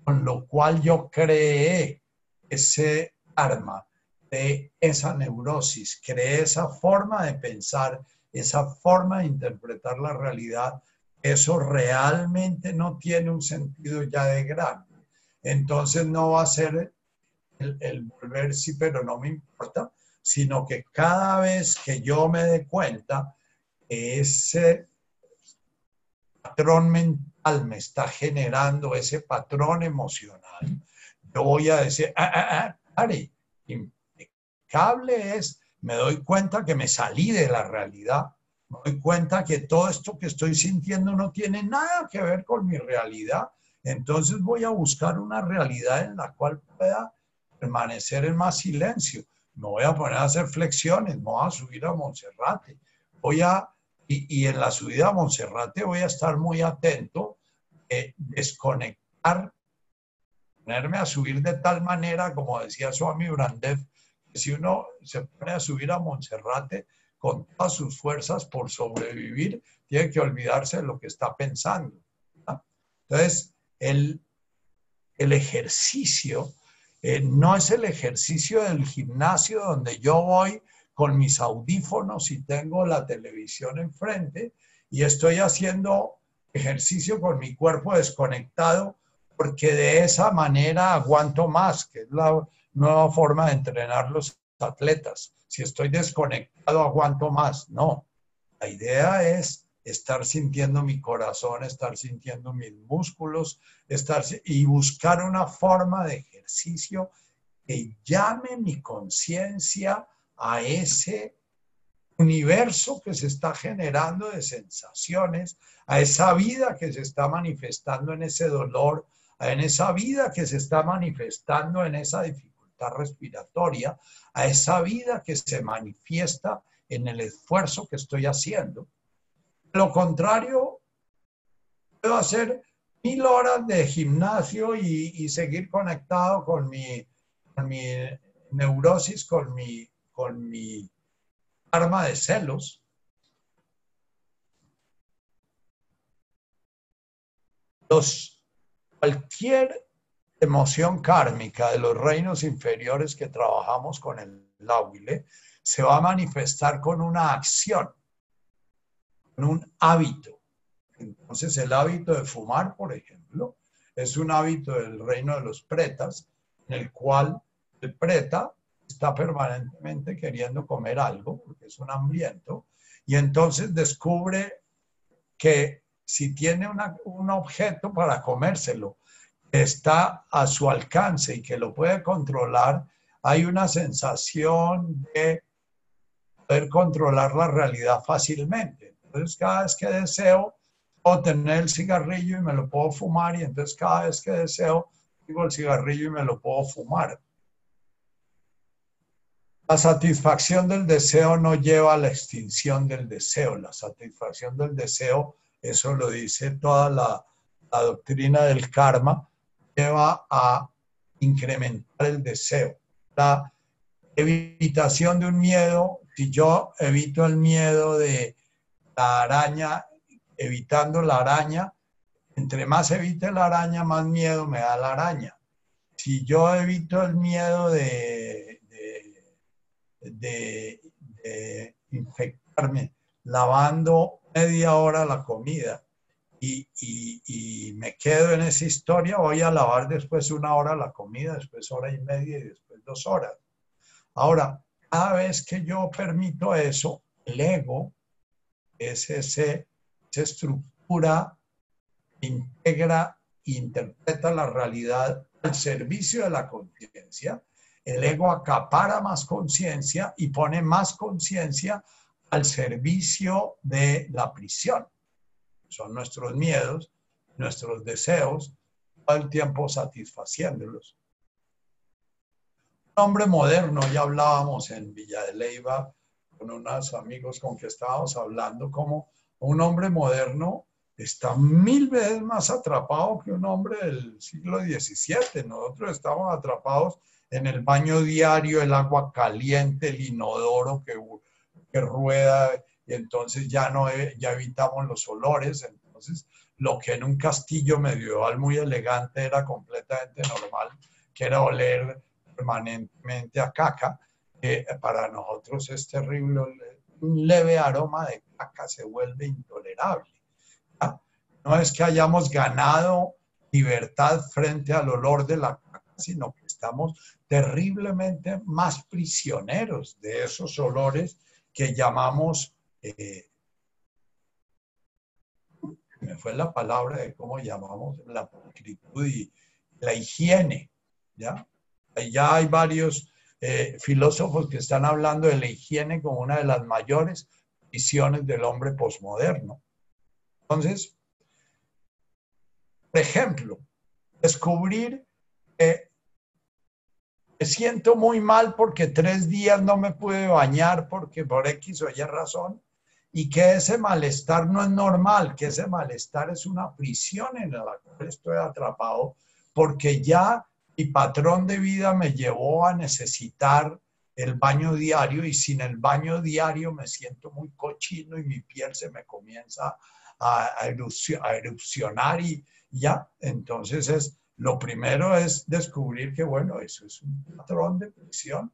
[SPEAKER 1] con lo cual yo creé ese arma, de esa neurosis, creé esa forma de pensar, esa forma de interpretar la realidad, eso realmente no tiene un sentido ya de grande. Entonces no va a ser el, volver sí, pero no me importa, sino que cada vez que yo me dé cuenta ese patrón mental me está generando ese patrón emocional, yo voy a decir, ah, ah, ah, impecable es, me doy cuenta que me salí de la realidad me doy cuenta que todo esto que estoy sintiendo no tiene nada que ver con mi realidad. Entonces voy a buscar una realidad en la cual pueda permanecer en más silencio. Me voy a poner a hacer flexiones, me a subir a Monserrate. Voy a, y, en la subida a Monserrate voy a estar muy atento, eh, desconectar, ponerme a subir de tal manera, como decía Swami Brandev, que si uno se pone a subir a Monserrate, con todas sus fuerzas por sobrevivir, tiene que olvidarse de lo que está pensando. Entonces, el, el ejercicio eh, no es el ejercicio del gimnasio donde yo voy con mis audífonos y tengo la televisión enfrente y estoy haciendo ejercicio con mi cuerpo desconectado porque de esa manera aguanto más, que es la nueva forma de entrenar los atletas. Si estoy desconectado, aguanto más. No. La idea es estar sintiendo mi corazón, estar sintiendo mis músculos, estar y buscar una forma de ejercicio que llame mi conciencia a ese universo que se está generando de sensaciones, a esa vida que se está manifestando en ese dolor, en esa vida que se está manifestando en esa dificultad respiratoria, a esa vida que se manifiesta en el esfuerzo que estoy haciendo. lo contrario, puedo hacer mil horas de gimnasio y, seguir conectado con mi, con mi neurosis, con mi, con mi arma de celos. Los, cualquier emoción kármica de los reinos inferiores que trabajamos con el láhuile se va a manifestar con una acción, con un hábito. Entonces el hábito de fumar, por ejemplo, es un hábito del reino de los pretas, en el cual el preta está permanentemente queriendo comer algo, porque es un hambriento, y entonces descubre que si tiene un objeto para comérselo, está a su alcance y que lo puede controlar, hay una sensación de poder controlar la realidad fácilmente. Entonces, cada vez que deseo, puedo tener el cigarrillo y me lo puedo fumar, y entonces cada vez que deseo, digo el cigarrillo y me lo puedo fumar. La satisfacción del deseo no lleva a la extinción del deseo. La satisfacción del deseo, eso lo dice toda la, doctrina del karma, lleva a incrementar el deseo. La evitación de un miedo, si yo evito el miedo de la araña, evitando la araña, entre más evite la araña, más miedo me da la araña. Si yo evito el miedo de de, infectarme lavando media hora la comida y, y, me quedo en esa historia, voy a lavar después una hora la comida, después hora y media y después dos horas. Ahora, cada vez que yo permito eso, el ego es ese, esa estructura integra interpreta la realidad al servicio de la conciencia el ego acapara más conciencia y pone más conciencia al servicio de la prisión. Son nuestros miedos, nuestros deseos, todo el tiempo satisfaciéndolos. Un hombre moderno, ya hablábamos en Villa de Leiva con unos amigos con que estábamos hablando, como un hombre moderno está mil veces más atrapado que un hombre del siglo XVII. Nosotros estamos atrapados en el baño diario, el agua caliente, el inodoro que, rueda, y entonces ya no ya evitamos los olores. Entonces, lo que en un castillo medieval muy elegante era completamente normal, que era oler permanentemente a caca, que para nosotros es terrible. Un leve aroma de caca se vuelve intolerable. No es que hayamos ganado libertad frente al olor de la caca, sino que estamos terriblemente más prisioneros de esos olores que llamamos, eh, me fue la palabra de cómo llamamos la pulcritud y la higiene, ¿ya? Ya hay varios eh, filósofos que están hablando de la higiene como una de las mayores prisiones del hombre posmoderno. Entonces, por ejemplo, descubrir que me siento muy mal porque tres días no me pude bañar porque por X o Y razón y que ese malestar no es normal, que ese malestar es una prisión en la cual estoy atrapado porque ya mi patrón de vida me llevó a necesitar el baño diario y sin el baño diario me siento muy cochino y mi piel se me comienza a, a erupcionar y ya, entonces es lo primero es descubrir que, bueno, eso es un patrón de presión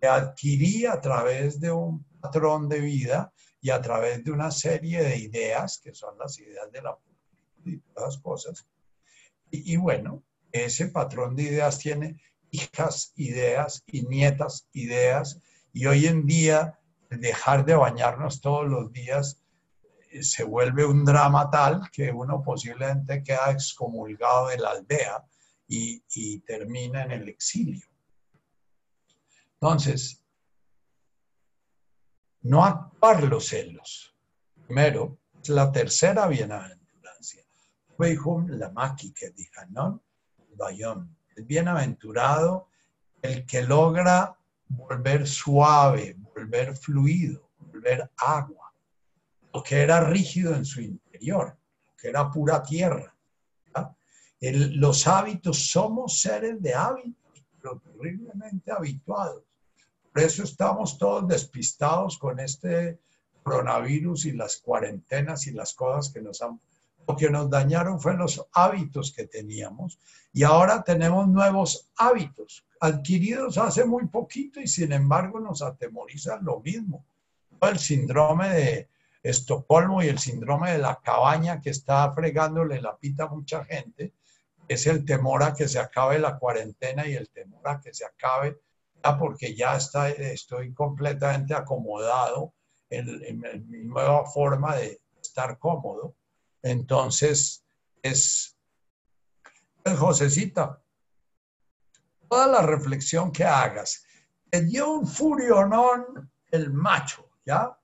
[SPEAKER 1] que adquirí a través de un patrón de vida y a través de una serie de ideas, que son las ideas de la y todas las cosas. Y, bueno, ese patrón de ideas tiene hijas ideas y nietas ideas. Y hoy en día, dejar de bañarnos todos los días se vuelve un drama tal que uno posiblemente queda excomulgado de la aldea y, termina en el exilio. Entonces, no actuar los celos. Primero, es la tercera bienaventurancia. la maki que ¿no? Bayón. Es bienaventurado el que logra volver suave, volver fluido, volver agua, lo que era rígido en su interior, lo que era pura tierra. los hábitos, somos seres de hábitos, pero terriblemente habituados. Por eso estamos todos despistados con este coronavirus y las cuarentenas y las cosas que nos han... Lo que nos dañaron fue los hábitos que teníamos y ahora tenemos nuevos hábitos adquiridos hace muy poquito y sin embargo nos atemorizan lo mismo. El síndrome de Estocolmo y el síndrome de la cabaña que está fregándole la pita a mucha gente es el temor a que se acabe la cuarentena y el temor a que se acabe porque ya está, estoy completamente acomodado en, mi nueva forma de estar cómodo. Entonces, es, es Josecita, toda la reflexión que hagas, te dio un furionón el macho, ¿ya?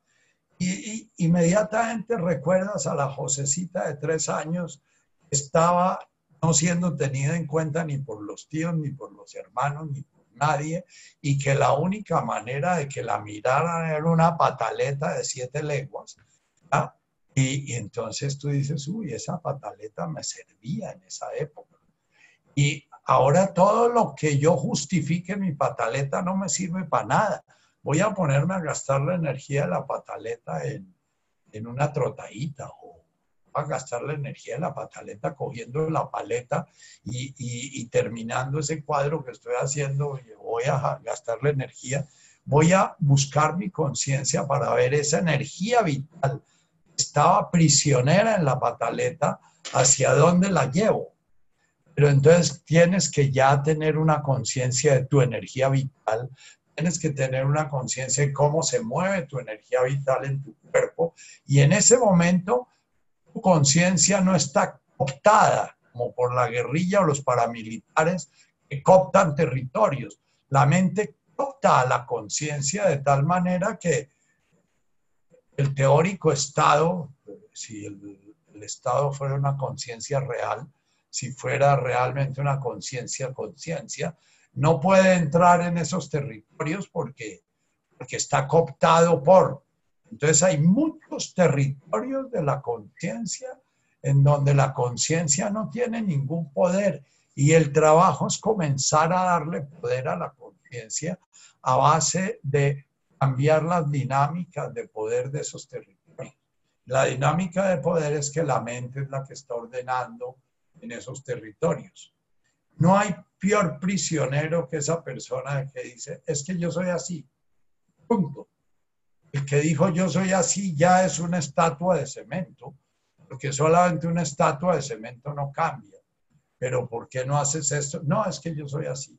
[SPEAKER 1] Y, inmediatamente recuerdas a la Josecita de tres años, estaba no siendo tenida en cuenta ni por los tíos, ni por los hermanos, ni nadie y que la única manera de que la miraran era una pataleta de siete leguas. Y, entonces tú dices, uy, esa pataleta me servía en esa época. Y ahora todo lo que yo justifique mi pataleta no me sirve para nada. Voy a ponerme a gastar la energía de la pataleta en, en una trotadita o a gastar la energía de la pataleta cogiendo la paleta y, terminando ese cuadro que estoy haciendo, voy a gastar la energía, voy a buscar mi conciencia para ver esa energía vital. Estaba prisionera en la pataleta, ¿hacia dónde la llevo? Pero entonces tienes que ya tener una conciencia de tu energía vital, tienes que tener una conciencia de cómo se mueve tu energía vital en tu cuerpo y en ese momento conciencia no está cooptada como por la guerrilla o los paramilitares que cooptan territorios. La mente coopta a la conciencia de tal manera que el teórico Estado, si el, Estado fuera una conciencia real, si fuera realmente una conciencia conciencia, no puede entrar en esos territorios porque, porque está cooptado por entonces hay muchos territorios de la conciencia en donde la conciencia no tiene ningún poder y el trabajo es comenzar a darle poder a la conciencia a base de cambiar las dinámicas de poder de esos territorios. La dinámica de poder es que la mente es la que está ordenando en esos territorios. No hay peor prisionero que esa persona que dice, es que yo soy así. Punto. El que dijo yo soy así ya es una estatua de cemento, porque solamente una estatua de cemento no cambia. Pero ¿por qué no haces esto? No, es que yo soy así.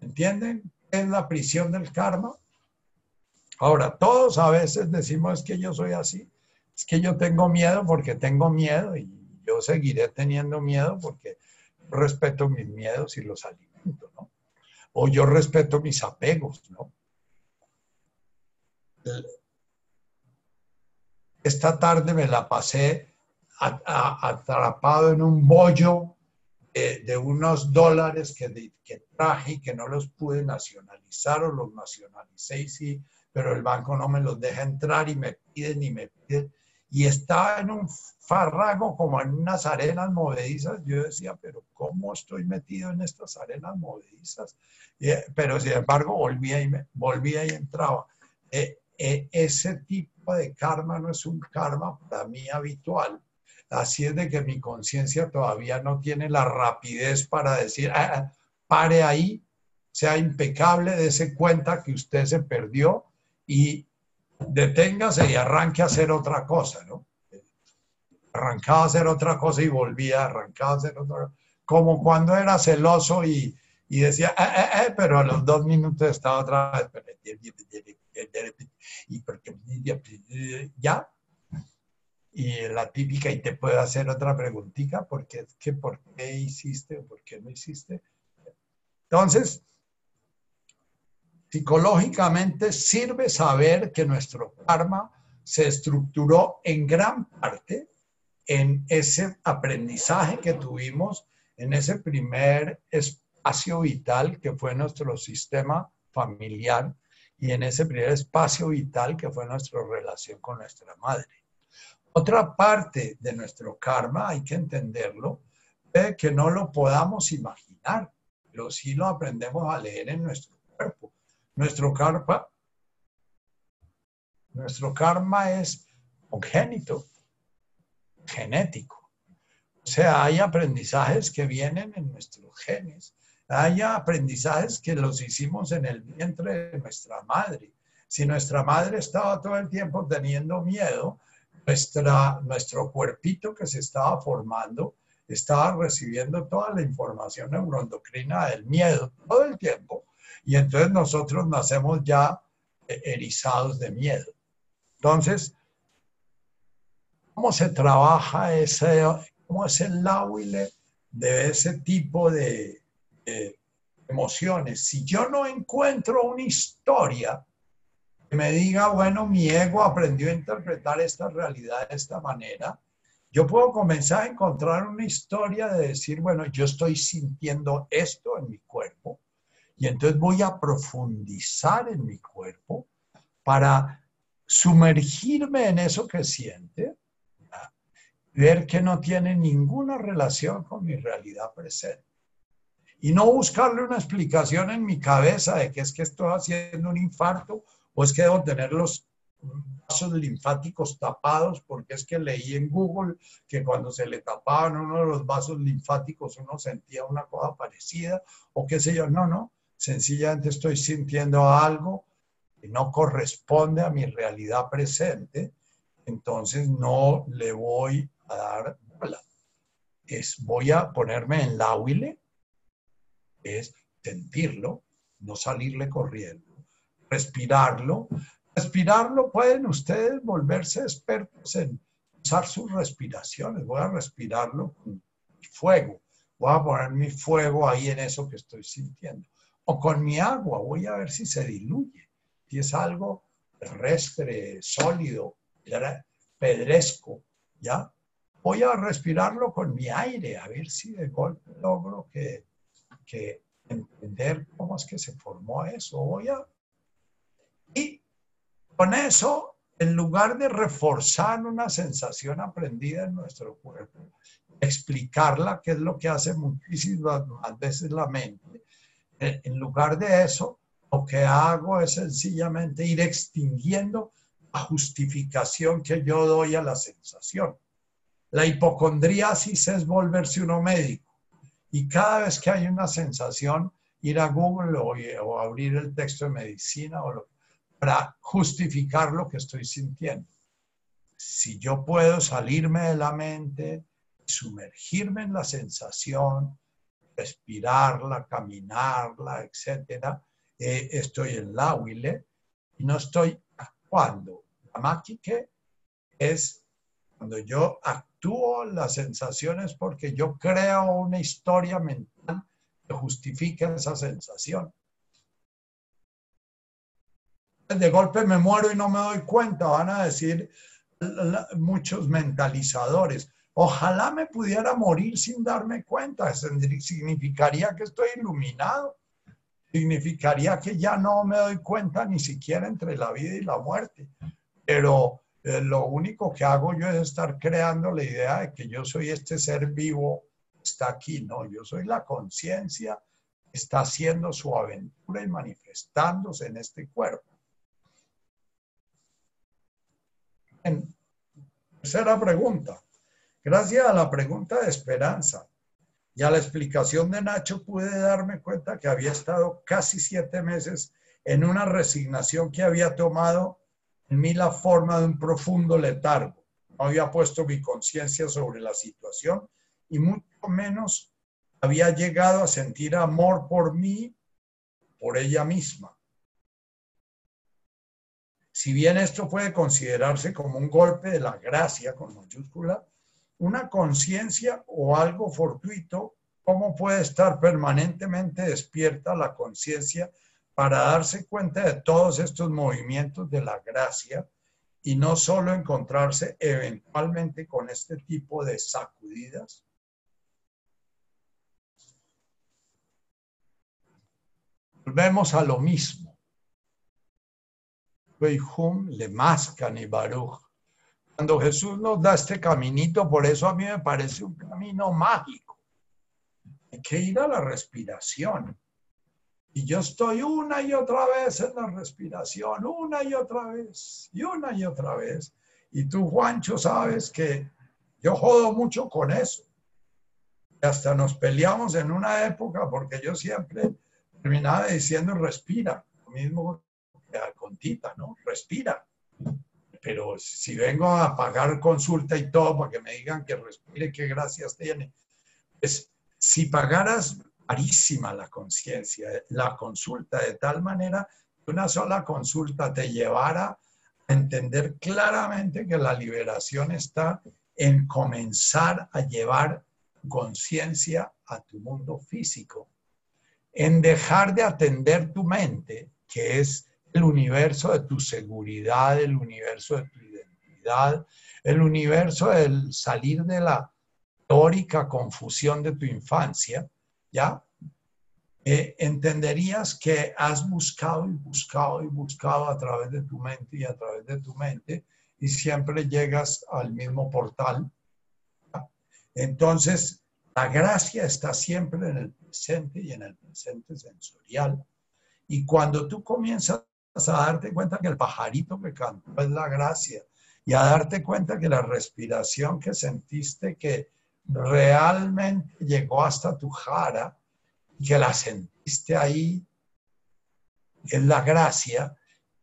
[SPEAKER 1] ¿Entienden? Es la prisión del karma. Ahora, todos a veces decimos es que yo soy así. Es que yo tengo miedo porque tengo miedo y yo seguiré teniendo miedo porque respeto mis miedos y los alimento, ¿no? O yo respeto mis apegos, ¿no? esta tarde me la pasé atrapado en un bollo de, unos dólares que, que, traje y que no los pude nacionalizar o los nacionalicé, sí, pero el banco no me los deja entrar y me piden y me piden. Y estaba en un farrago como en unas arenas movedizas. Yo decía, pero ¿cómo estoy metido en estas arenas movedizas? pero sin embargo volvía y, y entraba. Eh, e, ese tipo de karma no es un karma para mí habitual. Así es de que mi conciencia todavía no tiene la rapidez para decir, ah, ah, pare ahí, sea impecable, dése cuenta que usted se perdió y deténgase y arranque a hacer otra cosa, ¿no? Arrancaba a hacer otra cosa y volvía, arrancaba a hacer otra cosa. Como cuando era celoso y, y decía, eh, eh, eh, pero a los dos minutos estaba otra vez, y porque ya, y la típica, y te puedo hacer otra preguntita, porque es que por qué hiciste o por qué no hiciste. Entonces, psicológicamente sirve saber que nuestro karma se estructuró en gran parte en ese aprendizaje que tuvimos en ese primer espacio vital que fue nuestro sistema familiar y en ese primer espacio vital que fue nuestra relación con nuestra madre. Otra parte de nuestro karma, hay que entenderlo, es que no lo podamos imaginar, pero sí lo aprendemos a leer en nuestro. Nuestro karma, nuestro karma es congénito, genético. O sea, hay aprendizajes que vienen en nuestros genes, hay aprendizajes que los hicimos en el vientre de nuestra madre. Si nuestra madre estaba todo el tiempo teniendo miedo, nuestra, nuestro cuerpito que se estaba formando estaba recibiendo toda la información neuroendocrina del miedo todo el tiempo. Y entonces nosotros nacemos ya eh, erizados de miedo. Entonces, ¿cómo se trabaja ese, cómo es el láhuile de ese tipo de, de emociones? Si yo no encuentro una historia, que me diga, bueno, mi ego aprendió a interpretar esta realidad de esta manera, yo puedo comenzar a encontrar una historia de decir, bueno, yo estoy sintiendo esto en mi cuerpo y entonces voy a profundizar en mi cuerpo para sumergirme en eso que siente, ver que no tiene ninguna relación con mi realidad presente. Y no buscarle una explicación en mi cabeza de que es que estoy haciendo un infarto o es que debo tener los vasos linfáticos tapados, porque es que leí en Google que cuando se le tapaban uno de los vasos linfáticos uno sentía una cosa parecida, o qué sé yo, no, no, sencillamente estoy sintiendo algo que no corresponde a mi realidad presente, entonces no le voy a dar. Es, voy a ponerme en la huile, es sentirlo, no salirle corriendo respirarlo. Respirarlo pueden ustedes volverse expertos en usar sus respiraciones. Voy a respirarlo con fuego. Voy a poner mi fuego ahí en eso que estoy sintiendo. O con mi agua, voy a ver si se diluye. Si es algo terrestre, sólido, pedresco, ¿ya? Voy a respirarlo con mi aire, a ver si de golpe logro que, que entender cómo es que se formó eso. Voy a y con eso, en lugar de reforzar una sensación aprendida en nuestro cuerpo, explicarla, que es lo que hace muchísimas veces la mente, en lugar de eso, lo que hago es sencillamente ir extinguiendo la justificación que yo doy a la sensación. La hipocondriasis es volverse uno médico. Y cada vez que hay una sensación, ir a Google o, abrir el texto de medicina para justificar lo que estoy sintiendo. Si yo puedo salirme de la mente, sumergirme en la sensación, respirarla, caminarla, etcétera, eh, estoy en la huile y no estoy actuando. La máquina es cuando yo actúo las sensaciones porque yo creo una historia mental que justifica esa sensación de golpe me muero y no me doy cuenta, van a decir muchos mentalizadores. Ojalá me pudiera morir sin darme cuenta. Significaría que estoy iluminado. Significaría que ya no me doy cuenta ni siquiera entre la vida y la muerte. Pero eh, lo único que hago yo es estar creando la idea de que yo soy este ser vivo está aquí. No, yo soy la conciencia está haciendo su aventura y manifestándose en este cuerpo. Tercera pregunta. Gracias a la pregunta de esperanza y a la explicación de Nacho pude darme cuenta que había estado casi siete meses en una resignación que había tomado en mí la forma de un profundo letargo. No había puesto mi conciencia sobre la situación y mucho menos había llegado a sentir amor por mí, por ella misma. Si bien esto puede considerarse como un golpe de la gracia con mayúscula, una conciencia o algo fortuito, ¿cómo puede estar permanentemente despierta la conciencia para darse cuenta de todos estos movimientos de la gracia y no solo encontrarse eventualmente con este tipo de sacudidas? Volvemos a lo mismo. le mascan y baruch cuando Jesús nos da este caminito, por eso a mí me parece un camino mágico. Hay que ir a la respiración. Y yo estoy una y otra vez en la respiración, una y otra vez, y una y otra vez. Y tú, Juancho, sabes que yo jodo mucho con eso. Y hasta nos peleamos en una época porque yo siempre terminaba diciendo respira, lo mismo que a Contita, ¿no? Respira pero si vengo a pagar consulta y todo para que me digan que respire, qué gracias tiene. Es, si pagaras carísima la conciencia, la consulta, de tal manera que una sola consulta te llevara a entender claramente que la liberación está en comenzar a llevar conciencia a tu mundo físico, en dejar de atender tu mente, que es el universo de tu seguridad, el universo de tu identidad, el universo del salir de la teórica confusión de tu infancia, ¿ya? Eh, entenderías que has buscado y buscado y buscado a través de tu mente y a través de tu mente y siempre llegas al mismo portal. Entonces, la gracia está siempre en el presente y en el presente sensorial. Y cuando tú comienzas a darte cuenta que el pajarito que cantó es la gracia y a darte cuenta que la respiración que sentiste que realmente llegó hasta tu jara y que la sentiste ahí es la gracia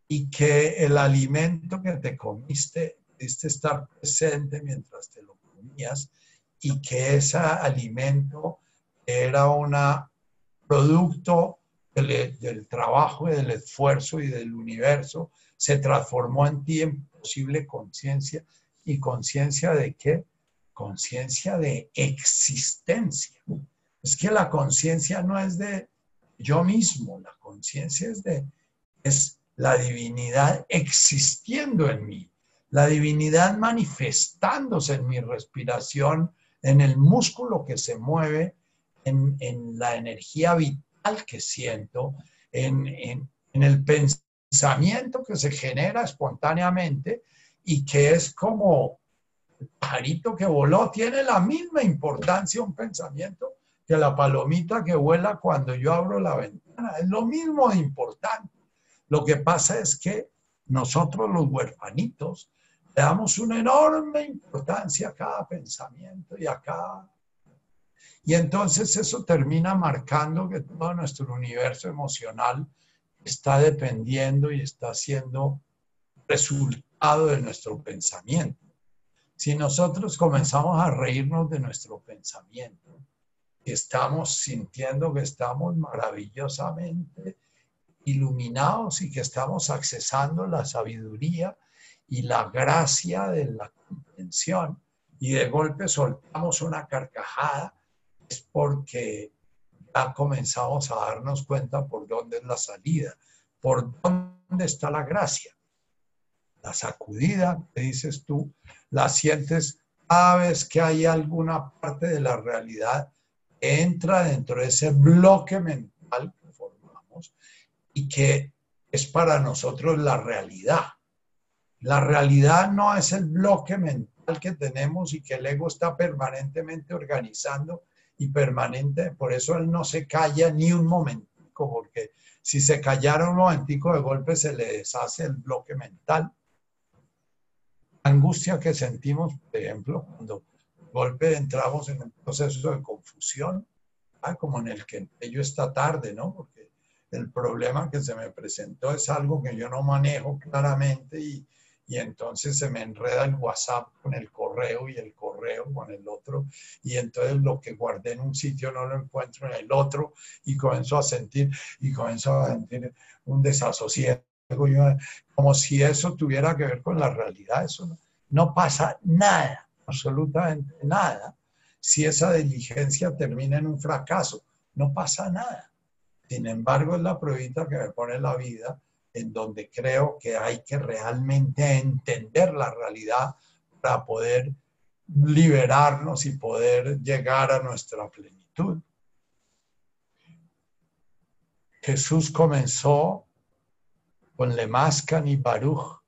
[SPEAKER 1] y que el alimento que te comiste pudiste estar presente mientras te lo comías y que ese alimento era un producto del, trabajo y del esfuerzo y del universo se transformó en ti en posible conciencia. ¿Y conciencia de qué? Conciencia de existencia. Es que la conciencia no es de yo mismo, la conciencia es de, es la divinidad existiendo en mí, la divinidad manifestándose en mi respiración, en el músculo que se mueve, en, en la energía vital que siento, en, el pensamiento que se genera espontáneamente y que es como el pajarito que voló, tiene la misma importancia un pensamiento que la palomita que vuela cuando yo abro la ventana. Es lo mismo de importante. Lo que pasa es que nosotros los huerfanitos le damos una enorme importancia a cada pensamiento y a cada y entonces eso termina marcando que todo nuestro universo emocional está dependiendo y está siendo resultado de nuestro pensamiento. Si nosotros comenzamos a reírnos de nuestro pensamiento, estamos sintiendo que estamos maravillosamente iluminados y que estamos accesando la sabiduría y la gracia de la comprensión, y de golpe soltamos una carcajada es porque ya comenzamos a darnos cuenta por dónde es la salida, por dónde está la gracia. La sacudida, te dices tú, la sientes cada vez que hay alguna parte de la realidad que entra dentro de ese bloque mental que formamos y que es para nosotros la realidad. La realidad no es el bloque mental que tenemos y que el ego está permanentemente organizando y permanente, por eso él no se calla ni un momentico, porque si se callara un momentico de golpe se le deshace el bloque mental. Angustia que sentimos, por ejemplo, cuando golpe entramos en un proceso de confusión, ah, como en el que yo esta tarde, ¿no? Porque el problema que se me presentó es algo que yo no manejo claramente y, y entonces se me enreda el WhatsApp con el correo y el correo con el otro y entonces lo que guardé en un sitio no lo encuentro en el otro y comenzó a sentir y comenzó a sentir un desasosiego como si eso tuviera que ver con la realidad eso no, no pasa nada absolutamente nada si esa diligencia termina en un fracaso no pasa nada. Sin embargo es la pruebita que me pone la vida en donde creo que hay que realmente entender la realidad para poder liberarnos y poder llegar a nuestra plenitud. Jesús comenzó con Lemascan y Baruch,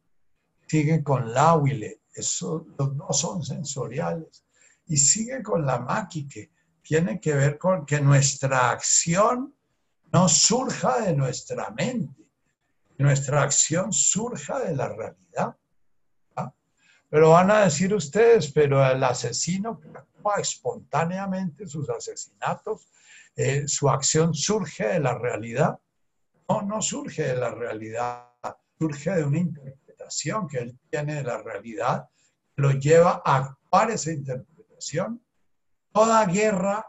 [SPEAKER 1] sigue con Láhuile, eso, los dos son sensoriales, y sigue con la que tiene que ver con que nuestra acción no surja de nuestra mente, nuestra acción surja de la realidad. Pero van a decir ustedes, pero el asesino actúa espontáneamente sus asesinatos, eh, su acción surge de la realidad. No, no surge de la realidad, surge de una interpretación que él tiene de la realidad, lo lleva a actuar esa interpretación. Toda guerra,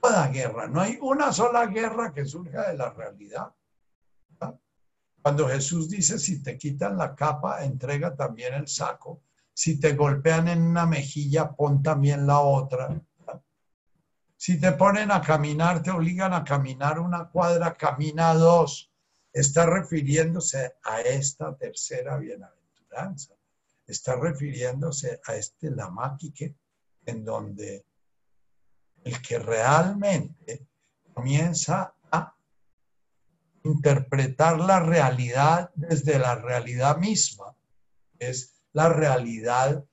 [SPEAKER 1] toda guerra, no hay una sola guerra que surja de la realidad. Cuando Jesús dice, si te quitan la capa, entrega también el saco. Si te golpean en una mejilla, pon también la otra. Si te ponen a caminar, te obligan a caminar una cuadra, camina dos. Está refiriéndose a esta tercera bienaventuranza. Está refiriéndose a este lamaquique en donde el que realmente comienza interpretar la realidad desde la realidad misma, es la realidad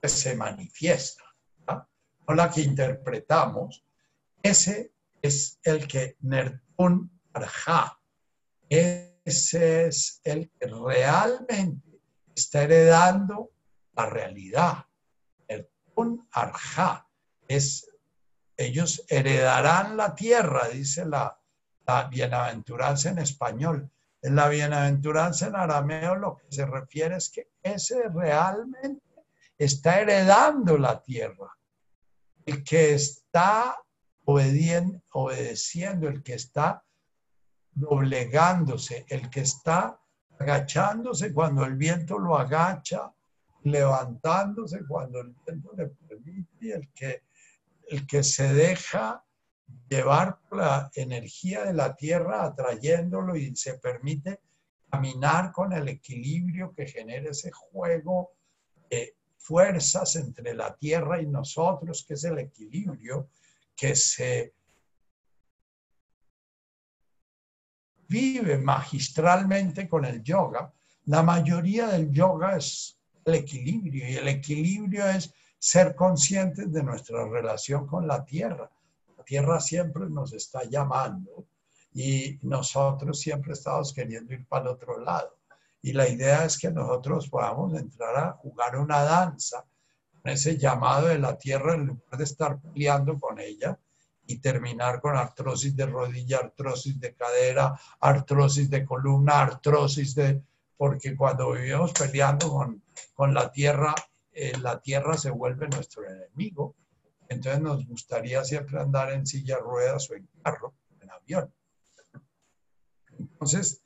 [SPEAKER 1] que se manifiesta, no la que interpretamos. Ese es el que Nertun Arja, ese es el que realmente está heredando la realidad. Nertun Arja es, ellos heredarán la tierra, dice la, la bienaventuranza en español. En la bienaventuranza en arameo lo que se refiere es que ese realmente está heredando la tierra. El que está obedeciendo, el que está doblegándose, el que está agachándose cuando el viento lo agacha, levantándose cuando el viento le permite, el que, el que se deja llevar la energía de la tierra atrayéndolo y se permite caminar con el equilibrio que genera ese juego de fuerzas entre la tierra y nosotros, que es el equilibrio que se vive magistralmente con el yoga. La mayoría del yoga es el equilibrio y el equilibrio es ser conscientes de nuestra relación con la tierra tierra siempre nos está llamando y nosotros siempre estamos queriendo ir para el otro lado. Y la idea es que nosotros podamos entrar a jugar una danza con ese llamado de la tierra en lugar de estar peleando con ella y terminar con artrosis de rodilla, artrosis de cadera, artrosis de columna, artrosis de... Porque cuando vivimos peleando con, con la tierra, eh, la tierra se vuelve nuestro enemigo entonces nos gustaría siempre andar en silla ruedas o en carro, en avión. Entonces,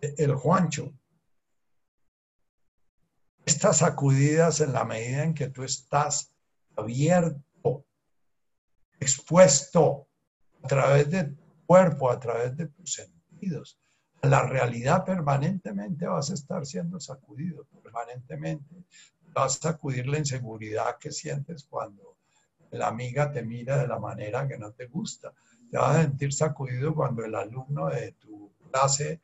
[SPEAKER 1] el Juancho, estas sacudidas en la medida en que tú estás abierto, expuesto a través de tu cuerpo, a través de tus sentidos, a la realidad permanentemente vas a estar siendo sacudido, permanentemente vas a sacudir la inseguridad que sientes cuando la amiga te mira de la manera que no te gusta. Te vas a sentir sacudido cuando el alumno de tu clase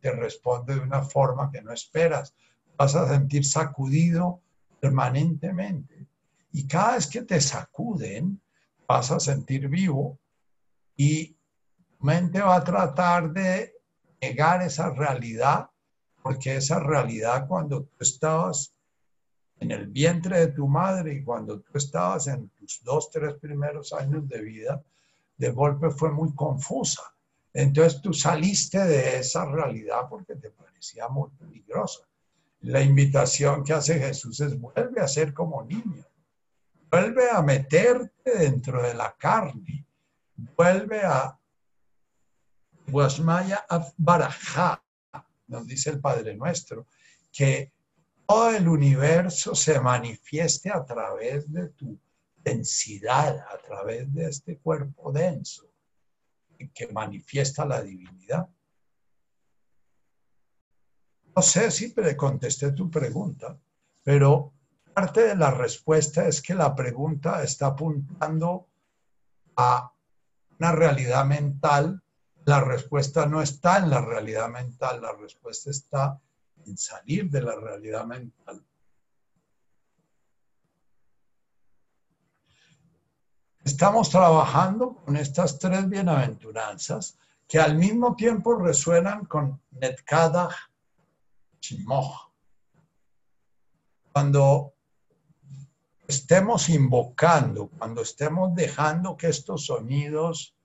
[SPEAKER 1] te responde de una forma que no esperas. Vas a sentir sacudido permanentemente. Y cada vez que te sacuden, vas a sentir vivo y tu mente va a tratar de negar esa realidad, porque esa realidad cuando tú estabas en el vientre de tu madre y cuando tú estabas en tus dos, tres primeros años de vida, de golpe fue muy confusa. Entonces tú saliste de esa realidad porque te parecía muy peligrosa. La invitación que hace Jesús es vuelve a ser como niño. Vuelve a meterte dentro de la carne. Vuelve a Guasmaya Barajá, nos dice el Padre Nuestro, que todo el universo se manifieste a través de tu densidad, a través de este cuerpo denso que manifiesta la divinidad. No sé si le contesté tu pregunta, pero parte de la respuesta es que la pregunta está apuntando a una realidad mental. La respuesta no está en la realidad mental, la respuesta está salir de la realidad mental. Estamos trabajando con estas tres bienaventuranzas que al mismo tiempo resuenan con Netkada Shimoh. Cuando estemos invocando, cuando estemos dejando que estos sonidos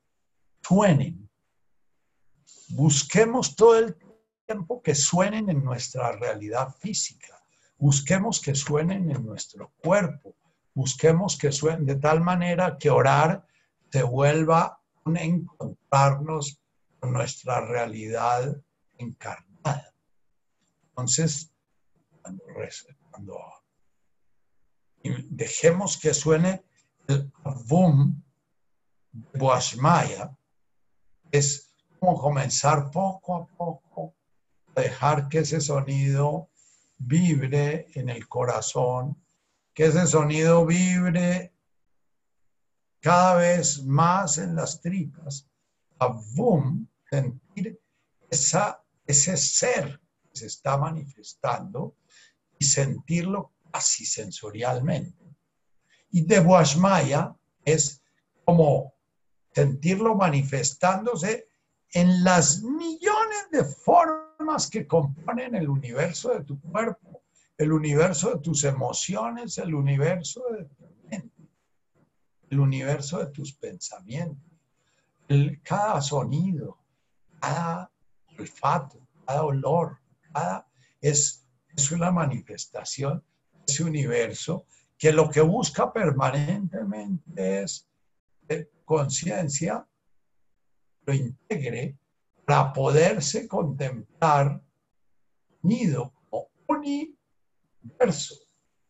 [SPEAKER 1] suenen, busquemos todo el tiempo que suenen en nuestra realidad física, busquemos que suenen en nuestro cuerpo, busquemos que suenen de tal manera que orar se vuelva un encontrarnos con nuestra realidad encarnada. Entonces, cuando, dejemos que suene el boom de Boashmaya, es como comenzar poco a poco dejar que ese sonido vibre en el corazón que ese sonido vibre cada vez más en las tripas, a boom, sentir esa, ese ser que se está manifestando y sentirlo casi sensorialmente. Y de Boashmaya es como sentirlo manifestándose en las millones de formas que componen el universo de tu cuerpo el universo de tus emociones, el universo de tu mente, el universo de tus pensamientos, cada sonido, cada olfato, cada olor, cada es, es una manifestación de ese universo que lo que busca permanentemente es conciencia, lo integre para poderse contemplar unido o unido verso.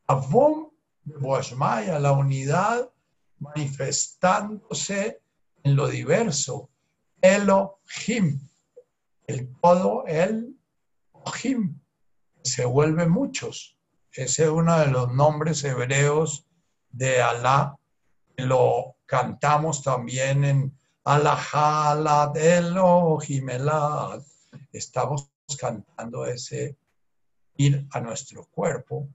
[SPEAKER 1] Avon de la unidad manifestándose en lo diverso. Elohim, el todo, el Ohim, se vuelve muchos. Ese es uno de los nombres hebreos de Alá. Lo cantamos también en Alá, Elohim, Elad. Estamos cantando ese ir a nuestro cuerpo.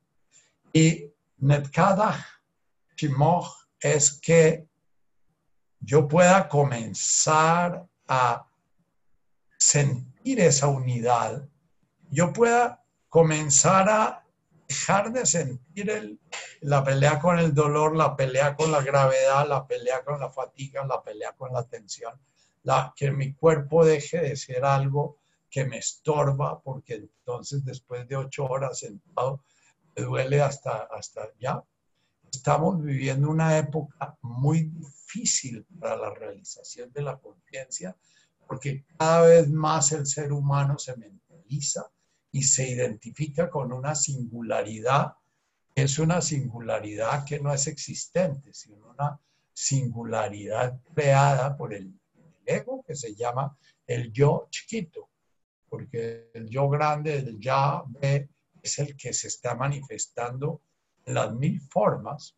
[SPEAKER 1] Y Netkada Shimoch es que yo pueda comenzar a sentir esa unidad, yo pueda comenzar a dejar de sentir el, la pelea con el dolor, la pelea con la gravedad, la pelea con la fatiga, la pelea con la tensión, la, que mi cuerpo deje de ser algo que me estorba, porque entonces después de ocho horas sentado me duele hasta, hasta ya. Estamos viviendo una época muy difícil para la realización de la conciencia, porque cada vez más el ser humano se mentaliza y se identifica con una singularidad, es una singularidad que no es existente, sino una singularidad creada por el ego que se llama el yo chiquito porque el yo grande, el ya ve, es el que se está manifestando en las mil formas.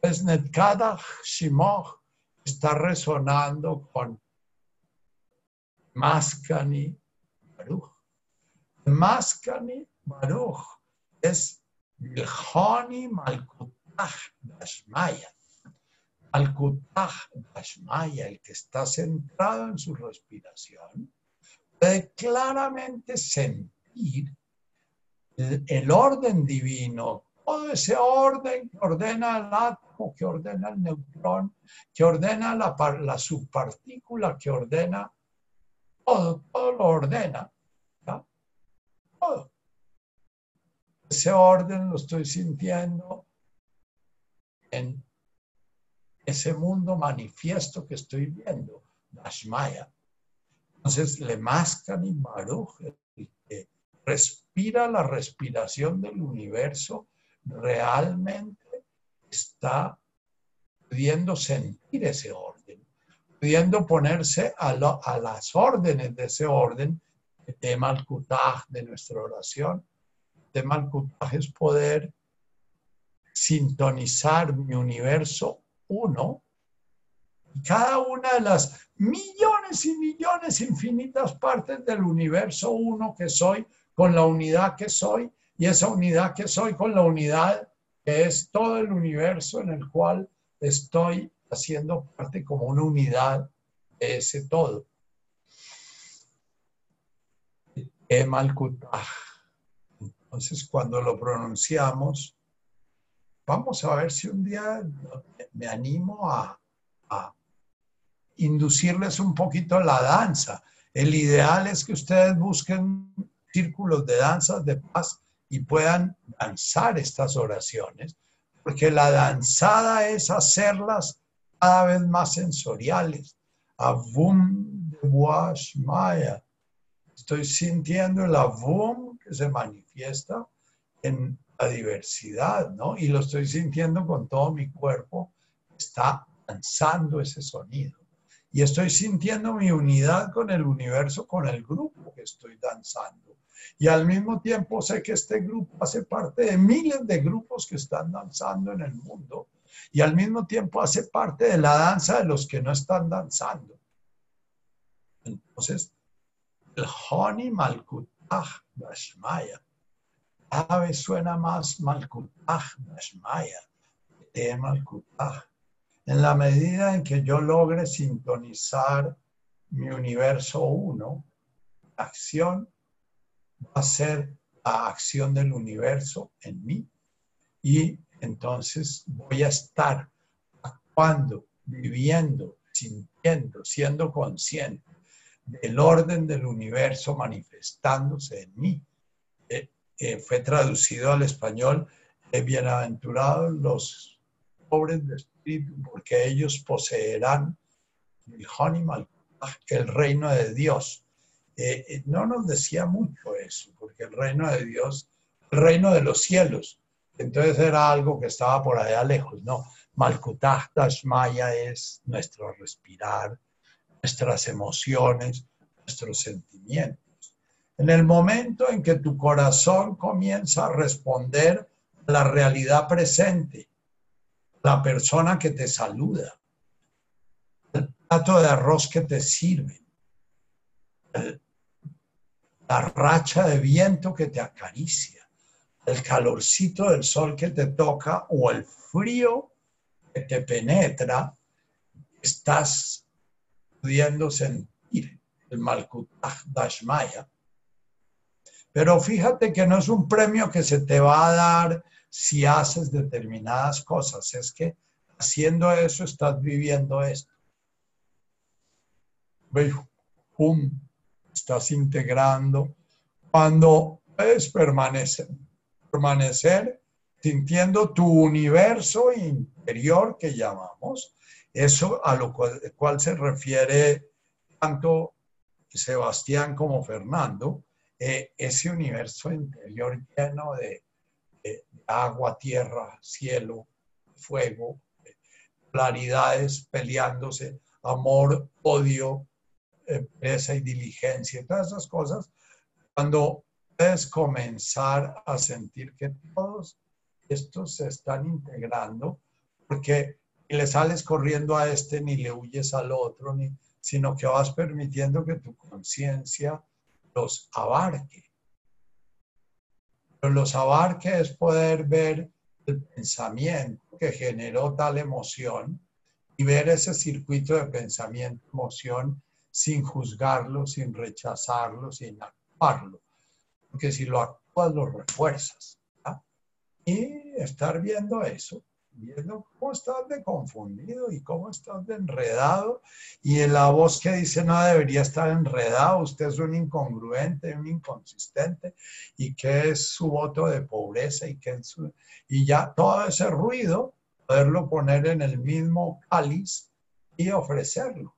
[SPEAKER 1] Pues Netkada Shimoch está resonando con Maskani Baruch. Maskani Baruch es Bilhani Malkutah Dashmaya. Malkutah Dashmaya, el que está centrado en su respiración, puede claramente sentir el, orden divino, todo ese orden que ordena el átomo, que ordena el neutrón, que ordena la, la subpartícula, que ordena todo, todo lo ordena. Todo. Ese orden lo estoy sintiendo en ese mundo manifiesto que estoy viendo, Dashmaya. Entonces, le mascan y Baruch, que respira la respiración del universo, realmente está pudiendo sentir ese orden, pudiendo ponerse a, las órdenes de ese orden, el tema de nuestra oración. Tema al es poder sintonizar mi universo uno cada una de las millones y millones infinitas partes del universo uno que soy con la unidad que soy y esa unidad que soy con la unidad que es todo el universo en el cual estoy haciendo parte como una unidad de ese todo. Entonces, cuando lo pronunciamos, vamos a ver si un día me animo a, a inducirles un poquito la danza. El ideal es que ustedes busquen círculos de danzas de paz y puedan danzar estas oraciones, porque la danzada es hacerlas cada vez más sensoriales. Avum de Maya. Estoy sintiendo el avum que se manifiesta en la diversidad, ¿no? Y lo estoy sintiendo con todo mi cuerpo. Está danzando ese sonido. Y estoy sintiendo mi unidad con el universo, con el grupo que estoy danzando. Y al mismo tiempo sé que este grupo hace parte de miles de grupos que están danzando en el mundo. Y al mismo tiempo hace parte de la danza de los que no están danzando. Entonces, el Honi Malkutah Dashmaya. Cada vez suena más Malkutah Dashmaya. De Malkutah. En la medida en que yo logre sintonizar mi universo uno, acción va a ser la acción del universo en mí y entonces voy a estar actuando, viviendo, sintiendo, siendo consciente del orden del universo manifestándose en mí. Eh, eh, fue traducido al español, eh, bienaventurados los pobres de espíritu, porque ellos poseerán el reino de Dios. Eh, eh, no nos decía mucho eso, porque el reino de Dios, el reino de los cielos, entonces era algo que estaba por allá lejos, ¿no? Malkutah Maya es nuestro respirar, nuestras emociones, nuestros sentimientos. En el momento en que tu corazón comienza a responder a la realidad presente, la persona que te saluda, el plato de arroz que te sirve, la racha de viento que te acaricia, el calorcito del sol que te toca o el frío que te penetra, estás pudiendo sentir el Malkutah Dashmaya. Pero fíjate que no es un premio que se te va a dar si haces determinadas cosas, es que haciendo eso estás viviendo esto. ¡Pum! estás integrando, cuando puedes permanecer, permanecer sintiendo tu universo interior que llamamos, eso a lo cual, se refiere tanto Sebastián como Fernando, eh, ese universo interior lleno de, agua, tierra, cielo, fuego, claridades peleándose, amor, odio, empresa y diligencia, todas esas cosas, cuando puedes comenzar a sentir que todos estos se están integrando, porque ni le sales corriendo a este, ni le huyes al otro, ni, sino que vas permitiendo que tu conciencia los abarque. Pero los abarque es poder ver el pensamiento que generó tal emoción y ver ese circuito de pensamiento, emoción sin juzgarlo, sin rechazarlo, sin actuarlo. Porque si lo actúas, lo refuerzas. Y estar viendo eso, viendo cómo estás de confundido y cómo estás de enredado. Y en la voz que dice no debería estar enredado, usted es un incongruente, un inconsistente, y que es su voto de pobreza y que es su, y ya todo ese ruido, poderlo poner en el mismo cáliz y ofrecerlo.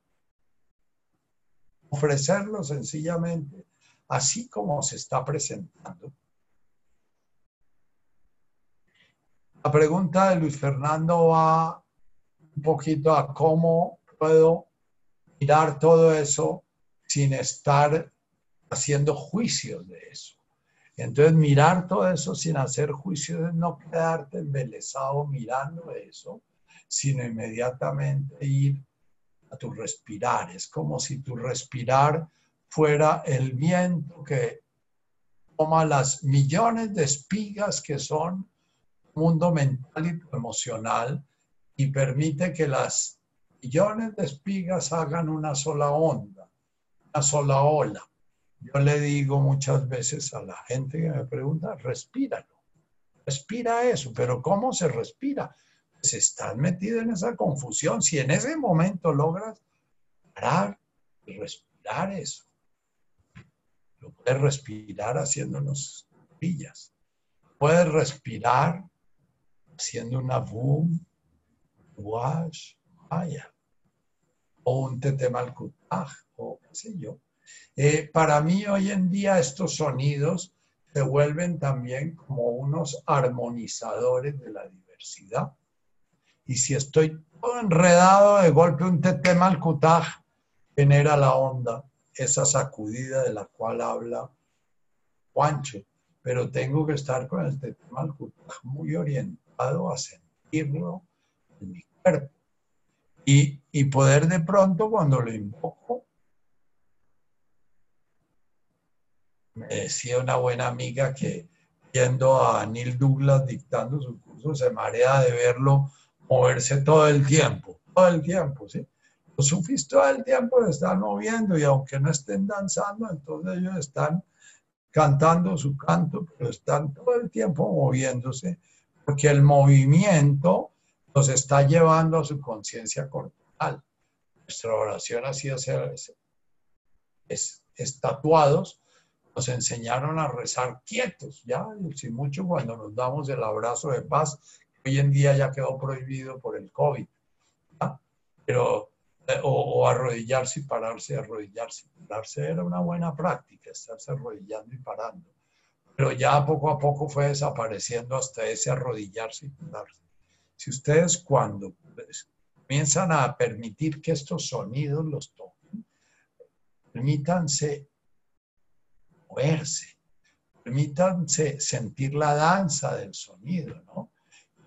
[SPEAKER 1] Ofrecerlo sencillamente, así como se está presentando. La pregunta de Luis Fernando va un poquito a cómo puedo mirar todo eso sin estar haciendo juicios de eso. Entonces, mirar todo eso sin hacer juicios es no quedarte embelesado mirando eso, sino inmediatamente ir a tu respirar. Es como si tu respirar fuera el viento que toma las millones de espigas que son mundo mental y emocional y permite que las millones de espigas hagan una sola onda, una sola ola. Yo le digo muchas veces a la gente que me pregunta, respíralo, respira eso, pero ¿cómo se respira? Pues estás metido en esa confusión. Si en ese momento logras parar y respirar eso, lo puedes respirar haciéndonos pillas. Puedes respirar haciendo una boom, wash, vaya, o un tetemalcutaj, o qué sé yo. Eh, para mí hoy en día estos sonidos se vuelven también como unos armonizadores de la diversidad. Y si estoy todo enredado, de golpe un tetemalcutaj genera la onda, esa sacudida de la cual habla Juancho. Pero tengo que estar con el tetemalcutaj muy orientado a sentirlo en mi cuerpo. Y, poder de pronto, cuando lo invoco, me decía una buena amiga que yendo a Neil Douglas dictando su curso, se marea de verlo moverse todo el tiempo, todo el tiempo, ¿sí? Los sufis todo el tiempo están moviendo y aunque no estén danzando, entonces ellos están cantando su canto, pero están todo el tiempo moviéndose porque el movimiento nos está llevando a su conciencia corporal. Nuestra oración así es, es, estatuados, nos enseñaron a rezar quietos, ya, sin mucho cuando nos damos el abrazo de paz, hoy en día ya quedó prohibido por el COVID, pero eh, o, o, arrodillarse y pararse, arrodillarse y pararse era una buena práctica, estarse arrodillando y parando pero ya poco a poco fue desapareciendo hasta ese arrodillarse y pararse. Si ustedes cuando pues, comienzan a permitir que estos sonidos los toquen, permítanse moverse, permítanse sentir la danza del sonido, ¿no?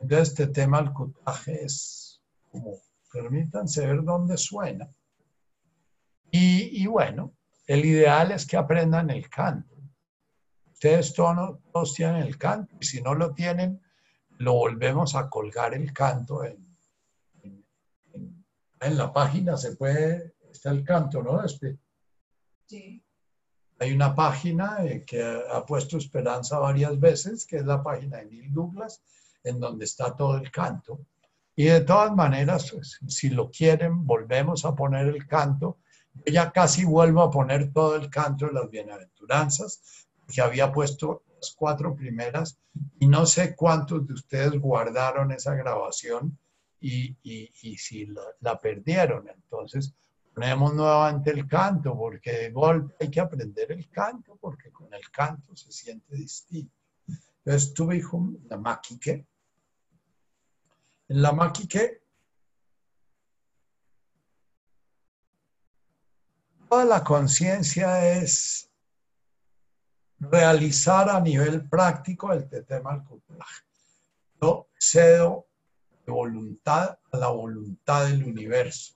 [SPEAKER 1] Entonces este tema del cutaje es como, permítanse ver dónde suena. Y, y bueno, el ideal es que aprendan el canto Ustedes todos, tienen el canto y si no lo tienen, lo volvemos a colgar el canto en, en, la página. Se puede, está el canto, ¿no? Este, sí. Hay una página eh, que ha puesto esperanza varias veces, que es la página de Neil Douglas, en donde está todo el canto. Y de todas maneras, pues, si lo quieren, volvemos a poner el canto. Yo ya casi vuelvo a poner todo el canto de las bienaventuranzas, que había puesto las cuatro primeras y no sé cuántos de ustedes guardaron esa grabación y, y, si la, perdieron. Entonces, ponemos nuevamente el canto porque de golpe hay que aprender el canto porque con el canto se siente distinto. Entonces tuve la maquique. En la maquique toda la conciencia es realizar a nivel práctico el tema del culturaje. Yo cedo de voluntad a la voluntad del universo.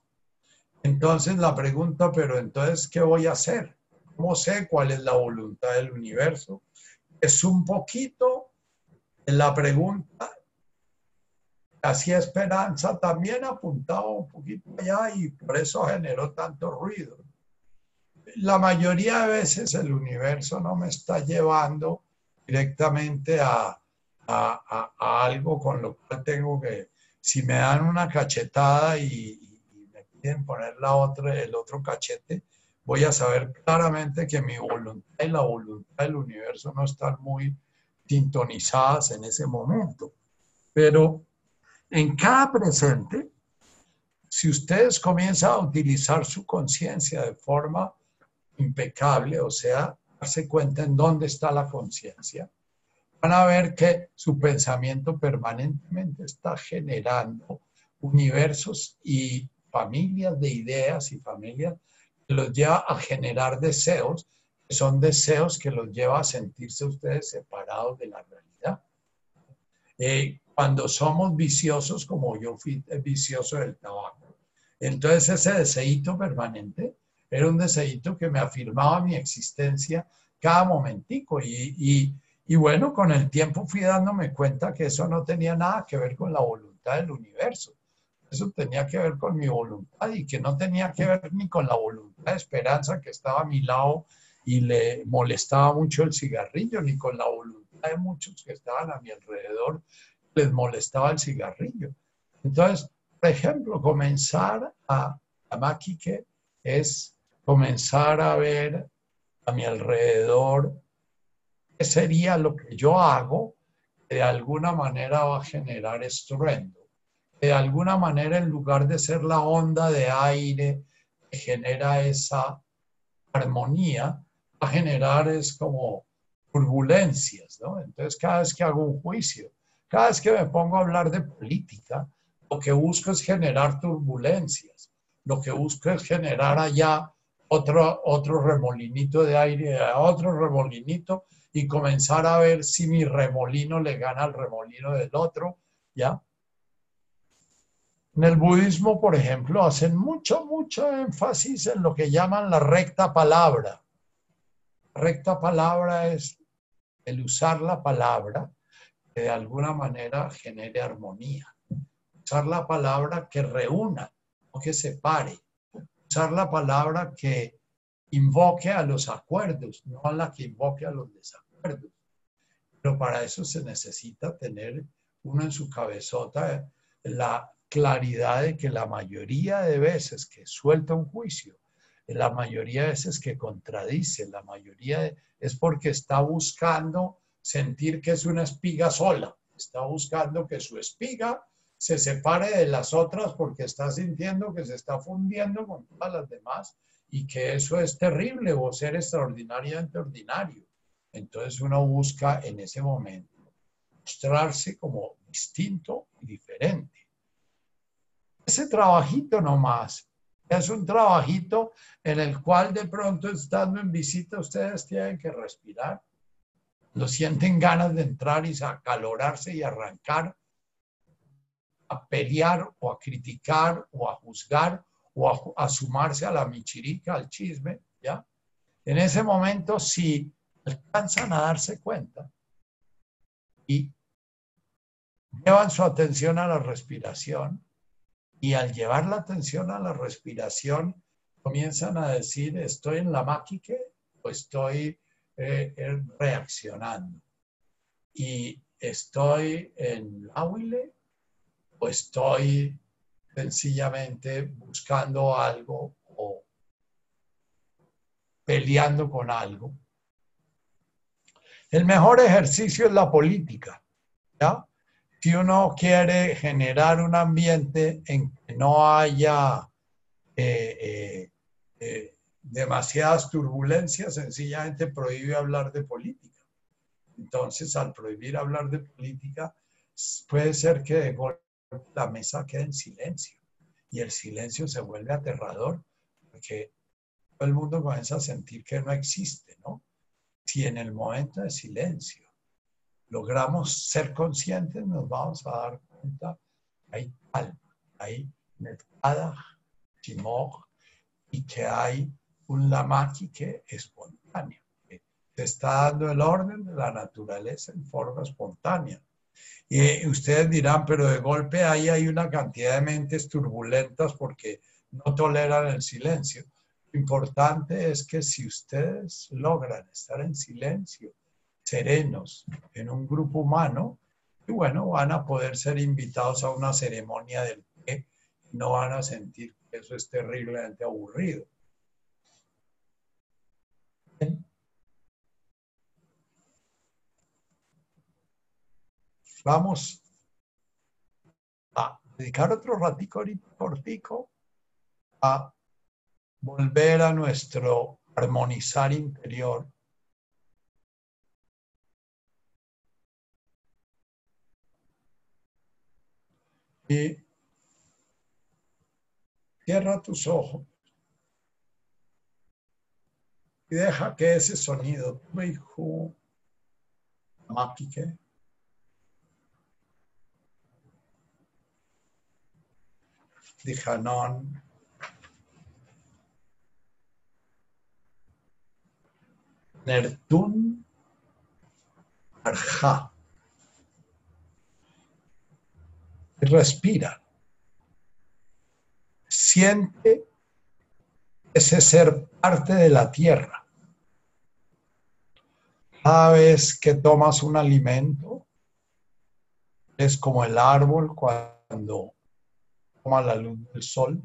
[SPEAKER 1] Entonces la pregunta, pero entonces, ¿qué voy a hacer? ¿Cómo sé cuál es la voluntad del universo? Es un poquito la pregunta, así Esperanza también apuntaba un poquito allá y por eso generó tanto ruido la mayoría de veces el universo no me está llevando directamente a, algo con lo cual tengo que si me dan una cachetada y, me piden poner la otra, el otro cachete, voy a saber claramente que mi voluntad y la voluntad del universo no están muy sintonizadas en ese momento. Pero en cada presente, si ustedes comienzan a utilizar su conciencia de forma impecable, o sea, darse cuenta en dónde está la conciencia, van a ver que su pensamiento permanentemente está generando universos y familias de ideas y familias que los lleva a generar deseos, que son deseos que los lleva a sentirse ustedes separados de la realidad. Eh, cuando somos viciosos, como yo fui vicioso del tabaco, entonces ese deseito permanente era un deseito que me afirmaba mi existencia cada momentico y, y bueno, con el tiempo fui dándome cuenta que eso no tenía nada que ver con la voluntad del universo. Eso tenía que ver con mi voluntad y que no tenía que ver ni con la voluntad de esperanza que estaba a mi lado y le molestaba mucho el cigarrillo, ni con la voluntad de muchos que estaban a mi alrededor les molestaba el cigarrillo. Entonces, por ejemplo, comenzar a, a que es comenzar a ver a mi alrededor qué sería lo que yo hago que de alguna manera va a generar estruendo. De alguna manera, en lugar de ser la onda de aire que genera esa armonía, va a generar es como turbulencias, ¿no? Entonces, cada vez que hago un juicio, cada vez que me pongo a hablar de política, lo que busco es generar turbulencias, lo que busco es generar allá otro, otro remolinito de aire, otro remolinito y comenzar a ver si mi remolino le gana al remolino del otro, ¿ya? En el budismo, por ejemplo, hacen mucho, mucho énfasis en lo que llaman la recta palabra. recta palabra es el usar la palabra que de alguna manera genere armonía. Usar la palabra que reúna, no que separe. Usar la palabra que invoque a los acuerdos, no a la que invoque a los desacuerdos. Pero para eso se necesita tener uno en su cabezota la claridad de que la mayoría de veces que suelta un juicio, la mayoría de veces que contradice, la mayoría es porque está buscando sentir que es una espiga sola, está buscando que su espiga se separe de las otras porque está sintiendo que se está fundiendo con todas las demás y que eso es terrible o ser extraordinariamente ordinario. Entonces uno busca en ese momento mostrarse como distinto y diferente. Ese trabajito nomás es un trabajito en el cual de pronto estando en visita ustedes tienen que respirar. Lo sienten ganas de entrar y acalorarse y arrancar a pelear o a criticar o a juzgar o a, sumarse a la michirica, al chisme, ¿ya? En ese momento, si alcanzan a darse cuenta y llevan su atención a la respiración, y al llevar la atención a la respiración, comienzan a decir, estoy en la máquica o estoy eh, reaccionando. Y estoy en la o estoy sencillamente buscando algo o peleando con algo. El mejor ejercicio es la política. ¿ya? Si uno quiere generar un ambiente en que no haya eh, eh, eh, demasiadas turbulencias, sencillamente prohíbe hablar de política. Entonces, al prohibir hablar de política, puede ser que la mesa queda en silencio y el silencio se vuelve aterrador porque todo el mundo comienza a sentir que no existe, ¿no? Si en el momento de silencio logramos ser conscientes, nos vamos a dar cuenta que hay calma, hay netada, timor y que hay un lamaki que espontáneo, se está dando el orden de la naturaleza en forma espontánea y ustedes dirán, pero de golpe ahí hay una cantidad de mentes turbulentas porque no toleran el silencio. Lo importante es que si ustedes logran estar en silencio, serenos, en un grupo humano, Y bueno, van a poder ser invitados a una ceremonia del té. No van a sentir que eso es terriblemente aburrido. Vamos a dedicar otro ratico ahorita cortico a volver a nuestro armonizar interior. Y cierra tus ojos y deja que ese sonido, hijo, máquique, Dijanon, Nertun Arja. Respira. Siente ese ser parte de la tierra. Cada vez que tomas un alimento, es como el árbol cuando toma la luz del sol.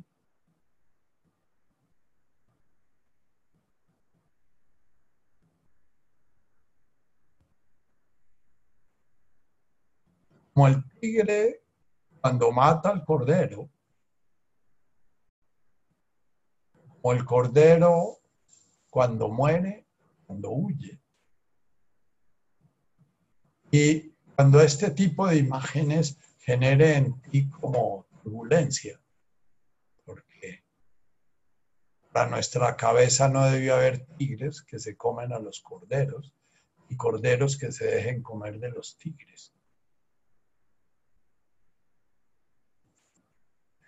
[SPEAKER 1] Como el tigre cuando mata al cordero, como el cordero cuando muere, cuando huye. Y cuando este tipo de imágenes genere en ti como turbulencia, porque para nuestra cabeza no debió haber tigres que se comen a los corderos y corderos que se dejen comer de los tigres.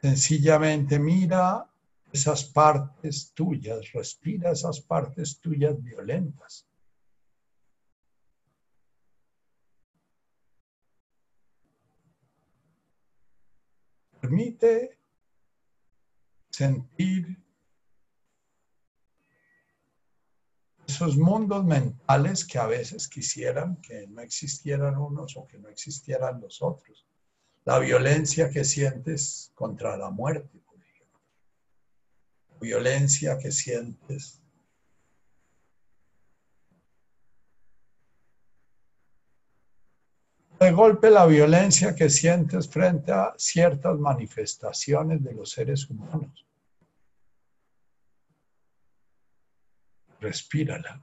[SPEAKER 1] Sencillamente mira esas partes tuyas, respira esas partes tuyas violentas. Permite sentir esos mundos mentales que a veces quisieran que no existieran unos o que no existieran los otros la violencia que sientes contra la muerte, por ejemplo. Violencia que sientes de golpe la violencia que sientes frente a ciertas manifestaciones de los seres humanos. Respírala.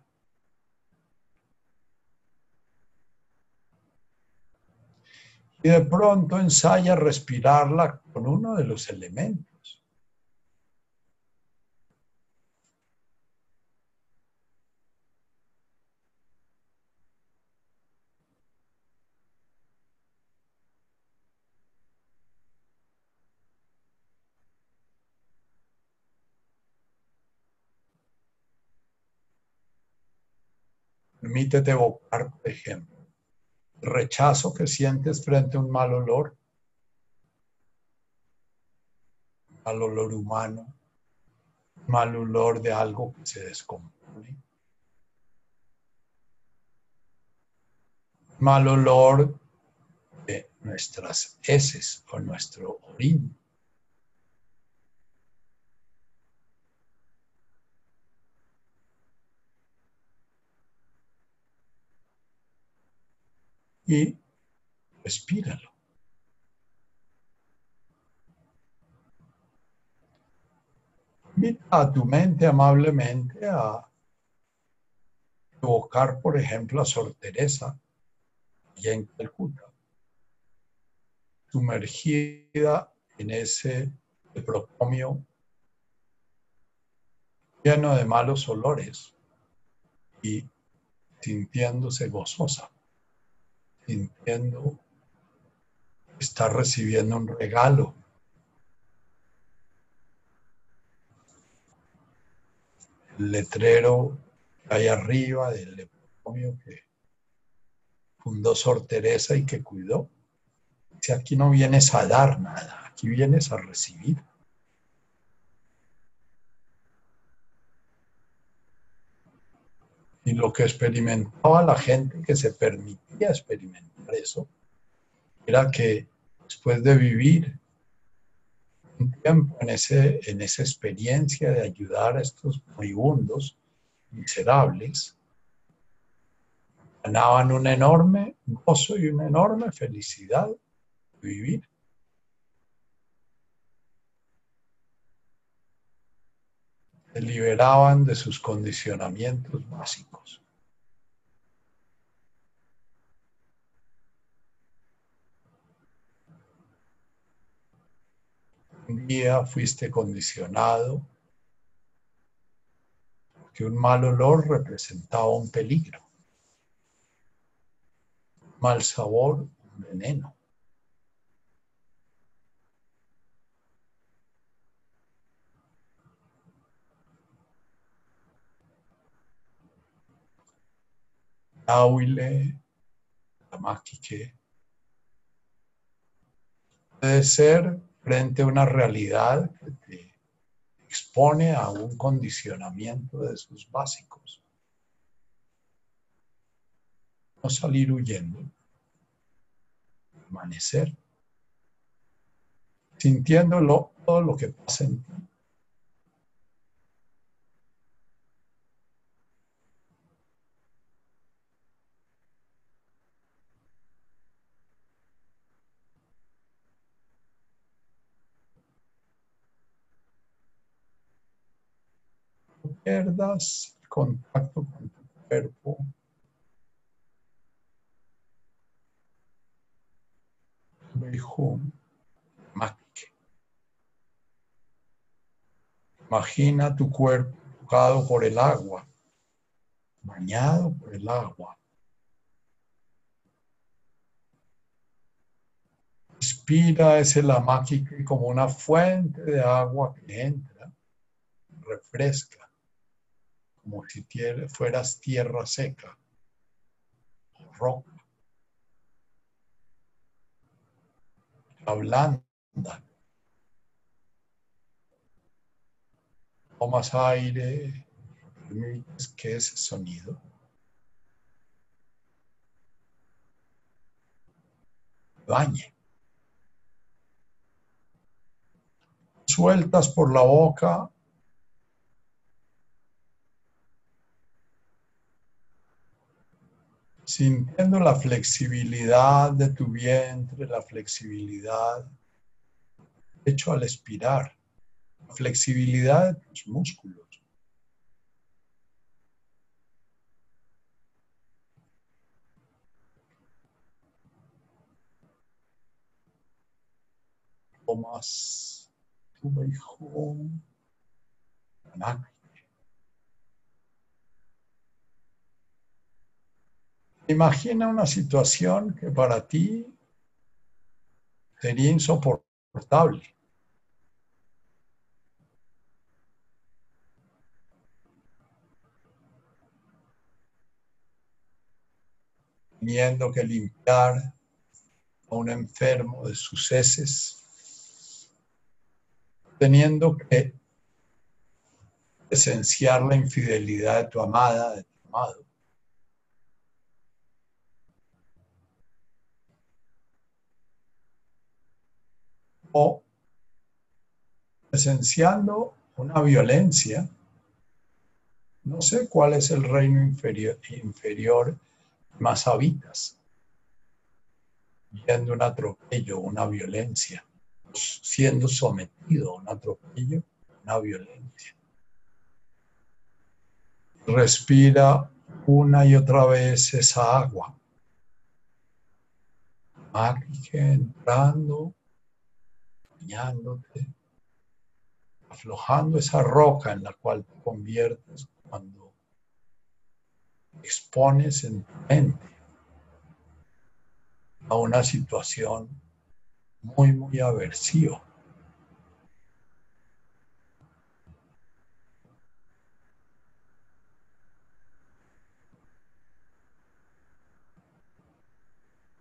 [SPEAKER 1] y de pronto ensaya respirarla con uno de los elementos. Permítete evocar, por ejemplo, rechazo que sientes frente a un mal olor, mal olor humano, mal olor de algo que se descompone, mal olor de nuestras heces o nuestro orín. Y respíralo. Invita a tu mente amablemente a evocar, por ejemplo, a Sor Teresa, allá en Calcuta, sumergida en ese procomio lleno de malos olores y sintiéndose gozosa sintiendo está recibiendo un regalo. El letrero que hay arriba del lepomio que fundó Sor Teresa y que cuidó. Si aquí no vienes a dar nada, aquí vienes a recibir. Y lo que experimentaba la gente que se permitía experimentar eso, Era que después de vivir un tiempo en, ese, en esa experiencia de ayudar a estos moribundos miserables, ganaban un enorme gozo y una enorme felicidad de vivir. Liberaban de sus condicionamientos básicos. Un día fuiste condicionado que un mal olor representaba un peligro, mal sabor, un veneno. Auile, que puede ser frente a una realidad que te expone a un condicionamiento de sus básicos. No salir huyendo, permanecer, sintiéndolo todo lo que pasa en ti. Pierdas contacto con tu cuerpo. Imagina tu cuerpo tocado por el agua, bañado por el agua. Inspira ese lamáquique como una fuente de agua que entra, refresca como si fueras tierra seca, roca, blanda. Tomas aire, permites que ese sonido bañe. Sueltas por la boca sintiendo la flexibilidad de tu vientre, la flexibilidad hecho al expirar, la flexibilidad de tus músculos. Tomas tu beijón, Imagina una situación que para ti sería insoportable. Teniendo que limpiar a un enfermo de sus heces, teniendo que esenciar la infidelidad de tu amada, de tu amado. O presenciando una violencia. No sé cuál es el reino inferior, inferior más habitas. Viendo un atropello, una violencia, siendo sometido a un atropello, una violencia. Respira una y otra vez esa agua. entrando aflojando esa roca en la cual te conviertes cuando expones en tu mente a una situación muy, muy aversiva.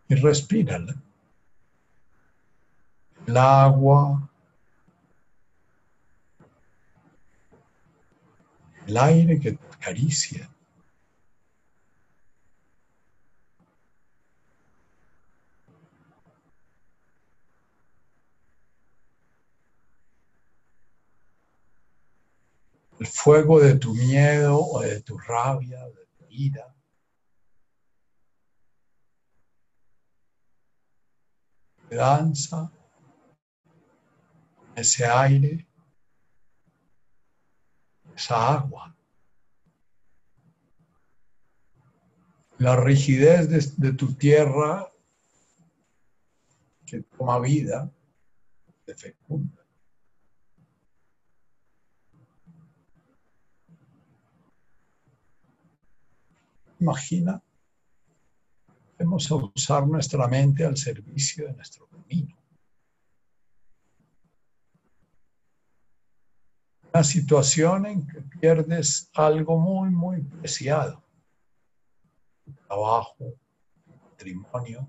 [SPEAKER 1] Y respírala el agua, el aire que acaricia. El fuego de tu miedo o de tu rabia, de tu ira. Danza ese aire, esa agua. La rigidez de, tu tierra que toma vida, te fecunda. Imagina, vamos a usar nuestra mente al servicio de nuestro camino. Una situación en que pierdes algo muy, muy preciado. Trabajo, matrimonio,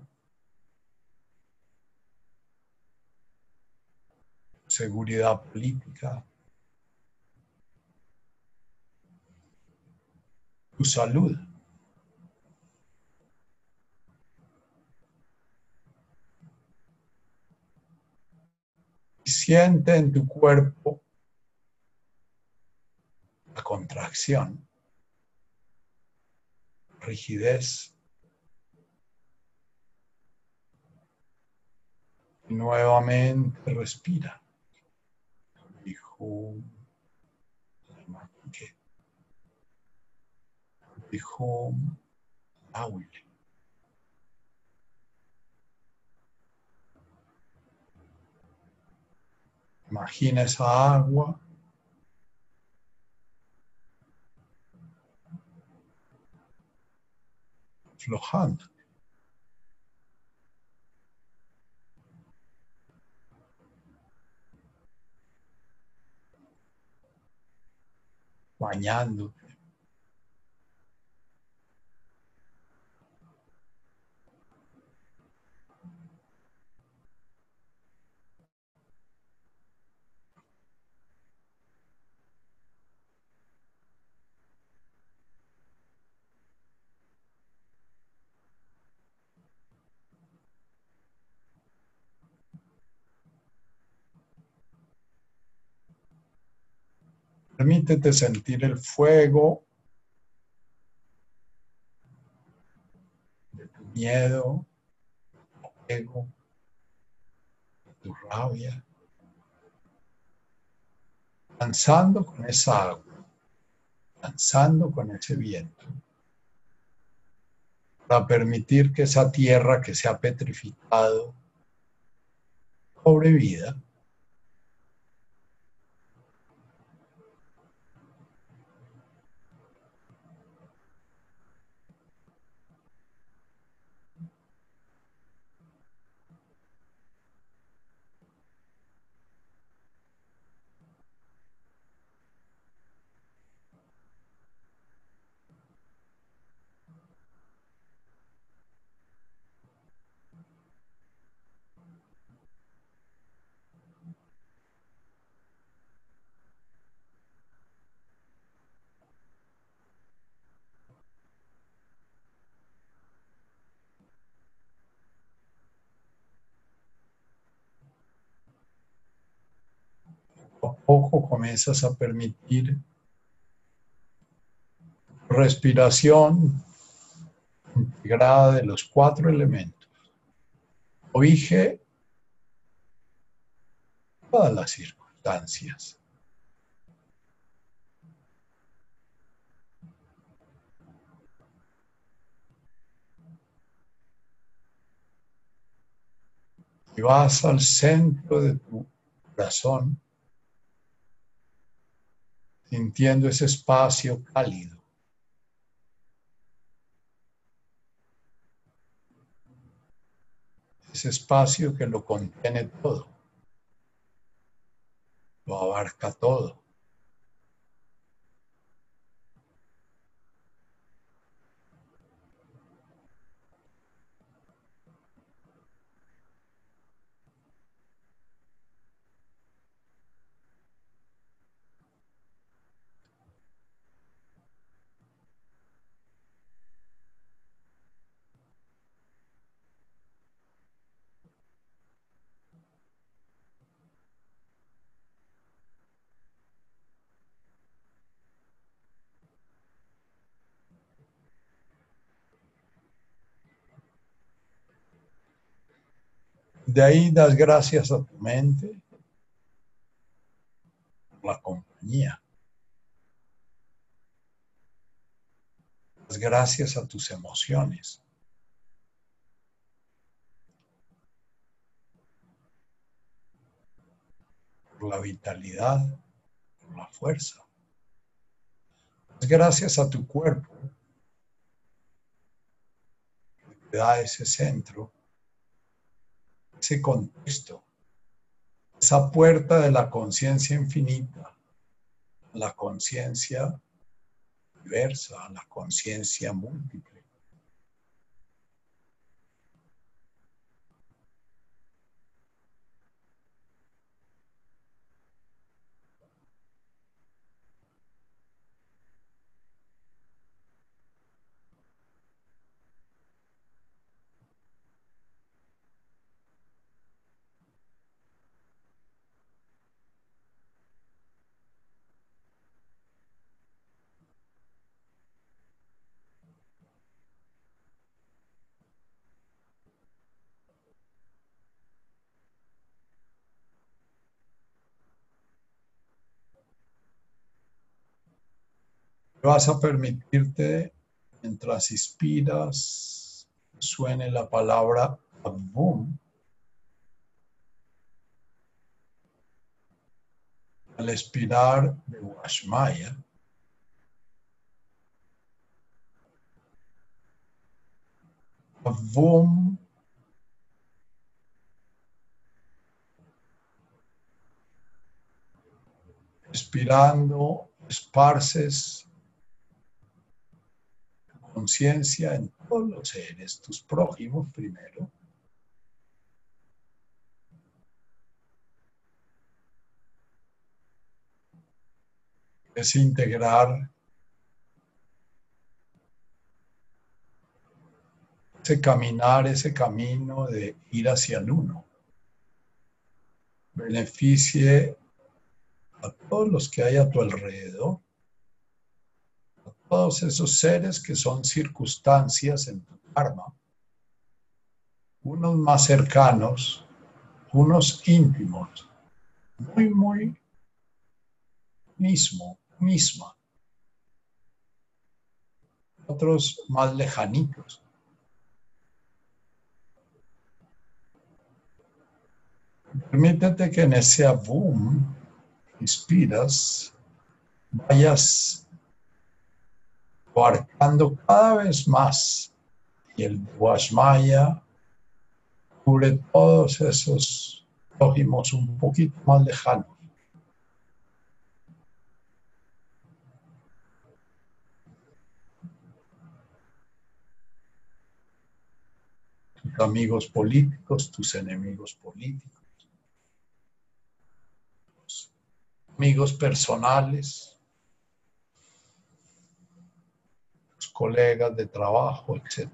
[SPEAKER 1] seguridad política, tu salud. Siente en tu cuerpo contracción, rigidez. Nuevamente respira. Dijo, dijo, Imagina esa agua. Flojando. Bañando. Permítete sentir el fuego de tu miedo, tu ego, tu rabia, danzando con esa agua, danzando con ese viento, para permitir que esa tierra que se ha petrificado cobre vida poco comienzas a permitir respiración integrada de los cuatro elementos. Oige todas las circunstancias. Y vas al centro de tu corazón sintiendo ese espacio cálido. Ese espacio que lo contiene todo, lo abarca todo. De ahí das gracias a tu mente la compañía. Das gracias a tus emociones. Por la vitalidad, por la fuerza. Das gracias a tu cuerpo que te da ese centro ese contexto, esa puerta de la conciencia infinita, la conciencia diversa, la conciencia múltiple. Vas a permitirte, mientras inspiras, suene la palabra Abum. Al expirar de Washmaya, Avum expirando, esparces conciencia en todos los seres, tus prójimos primero. Es integrar ese caminar, ese camino de ir hacia el uno. Beneficie a todos los que hay a tu alrededor todos esos seres que son circunstancias en tu karma, unos más cercanos, unos íntimos, muy, muy mismo, misma, otros más lejanitos. Permítete que en ese boom inspiras, vayas abarcando cada vez más. Y el Guasmaya cubre todos esos prójimos un poquito más lejanos. Tus amigos políticos, tus enemigos políticos, amigos personales, colegas de trabajo, etc.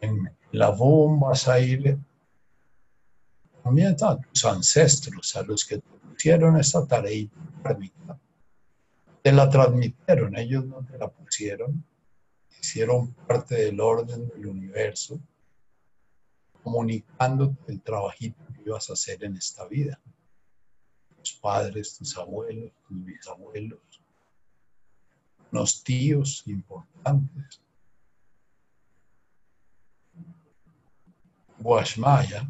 [SPEAKER 1] En la bomba vas a ir también a tus ancestros, a los que te pusieron esta tarea Te la transmitieron, ellos no te la pusieron, hicieron parte del orden del universo comunicando el trabajito que ibas a hacer en esta vida. Tus padres, tus abuelos, tus bisabuelos, los tíos importantes. Guashmaya,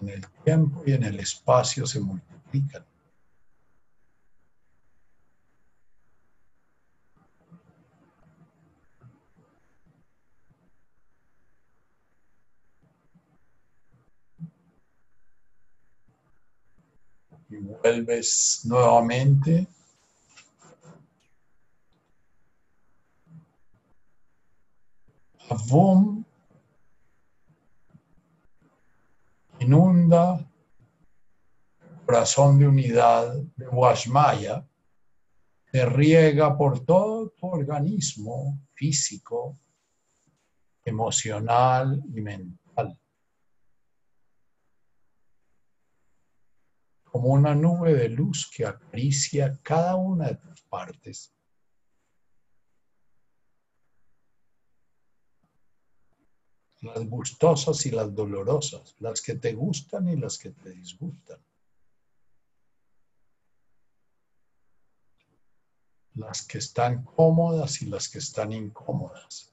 [SPEAKER 1] en el tiempo y en el espacio se multiplican. Y vuelves nuevamente. Avum inunda el corazón de unidad de Washmaya, se riega por todo tu organismo físico, emocional y mental. Como una nube de luz que acaricia cada una de tus partes. Las gustosas y las dolorosas, las que te gustan y las que te disgustan. Las que están cómodas y las que están incómodas.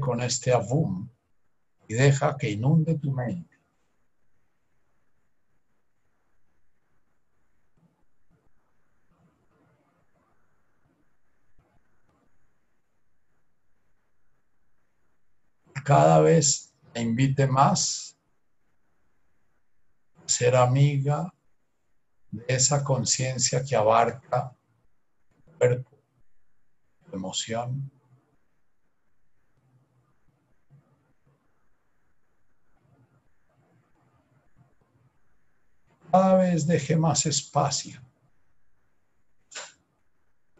[SPEAKER 1] Con este avum y deja que inunde tu mente. Cada vez te invite más a ser amiga de esa conciencia que abarca tu cuerpo, emoción, cada vez deje más espacio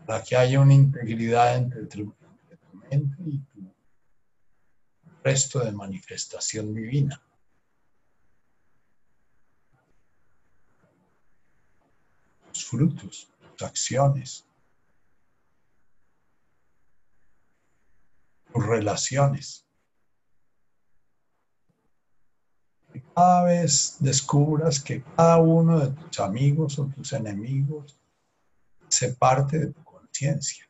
[SPEAKER 1] para que haya una integridad entre tu, mente y tu resto de manifestación divina. Tus frutos, tus acciones, tus relaciones. Cada vez descubras que cada uno de tus amigos o tus enemigos se parte de tu conciencia.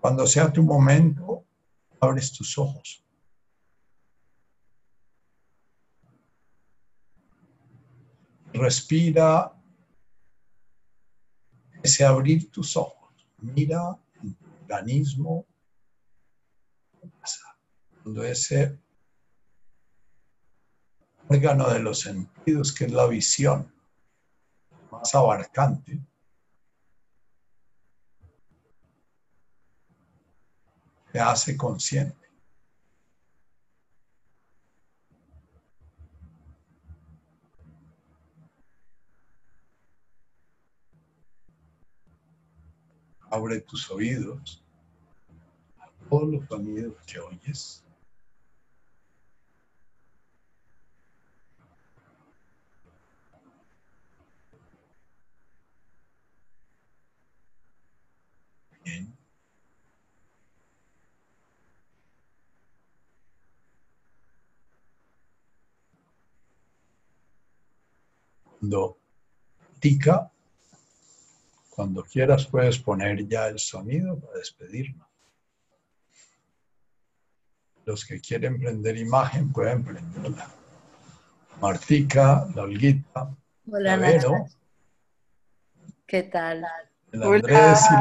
[SPEAKER 1] Cuando sea tu momento, abres tus ojos. Respira ese abrir tus ojos, mira tu organismo, cuando ese órgano de los sentidos, que es la visión, más abarcante, te hace consciente. Abre tus oídos a todos los sonidos que oyes. Bien. Cuando tica cuando quieras puedes poner ya el sonido para despedirnos. Los que quieren prender imagen pueden prenderla. Martica, la Olguita,
[SPEAKER 2] Hola, la ¿Qué tal?
[SPEAKER 1] El Andrés y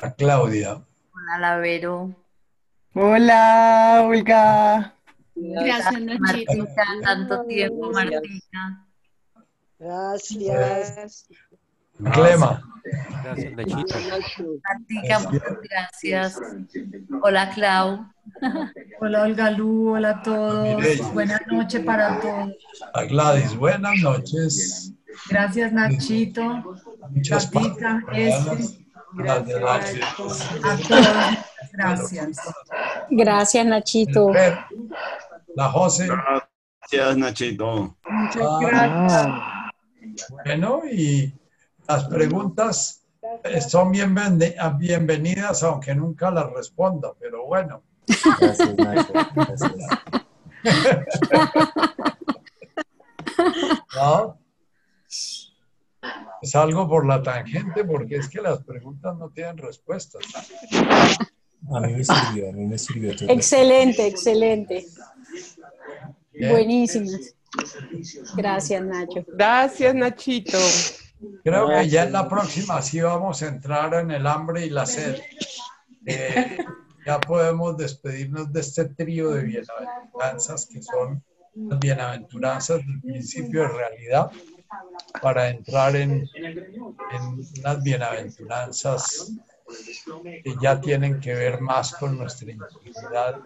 [SPEAKER 1] la, Claudia.
[SPEAKER 2] Hola, la Vero.
[SPEAKER 3] Hola, Olga.
[SPEAKER 2] Gracias, Nachito. tanto tiempo, Martica.
[SPEAKER 4] Gracias.
[SPEAKER 1] Clema.
[SPEAKER 5] Gracias, Nachito.
[SPEAKER 2] muchas gracias. Hola, Clau.
[SPEAKER 6] Hola, Olga Lu. Hola a todos. Buenas noches para todos.
[SPEAKER 1] A Gladys, buenas noches.
[SPEAKER 6] Gracias, Nachito.
[SPEAKER 1] Muchas
[SPEAKER 6] gracias.
[SPEAKER 4] Gracias.
[SPEAKER 6] A todos. Gracias.
[SPEAKER 4] Gracias, Nachito.
[SPEAKER 1] La José.
[SPEAKER 7] Gracias, Nachito.
[SPEAKER 6] Muchas gracias.
[SPEAKER 1] Bueno, y las preguntas son bienvenidas, aunque nunca las responda, pero bueno. Gracias, Nacho. Gracias. ¿No? Salgo por la tangente porque es que las preguntas no tienen respuestas.
[SPEAKER 5] A mí me sirvió, a mí me sirvió.
[SPEAKER 4] Excelente, excelente. Buenísimas. Gracias, Nacho.
[SPEAKER 3] Gracias, Nachito.
[SPEAKER 1] Creo que ya en la próxima sí vamos a entrar en el hambre y la sed. Eh, ya podemos despedirnos de este trío de bienaventuranzas que son las bienaventuranzas del principio de realidad para entrar en, en unas bienaventuranzas que ya tienen que ver más con nuestra intimidad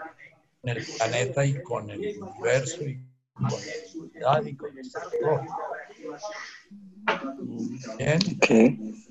[SPEAKER 1] en el planeta y con el universo y con.
[SPEAKER 8] Okay.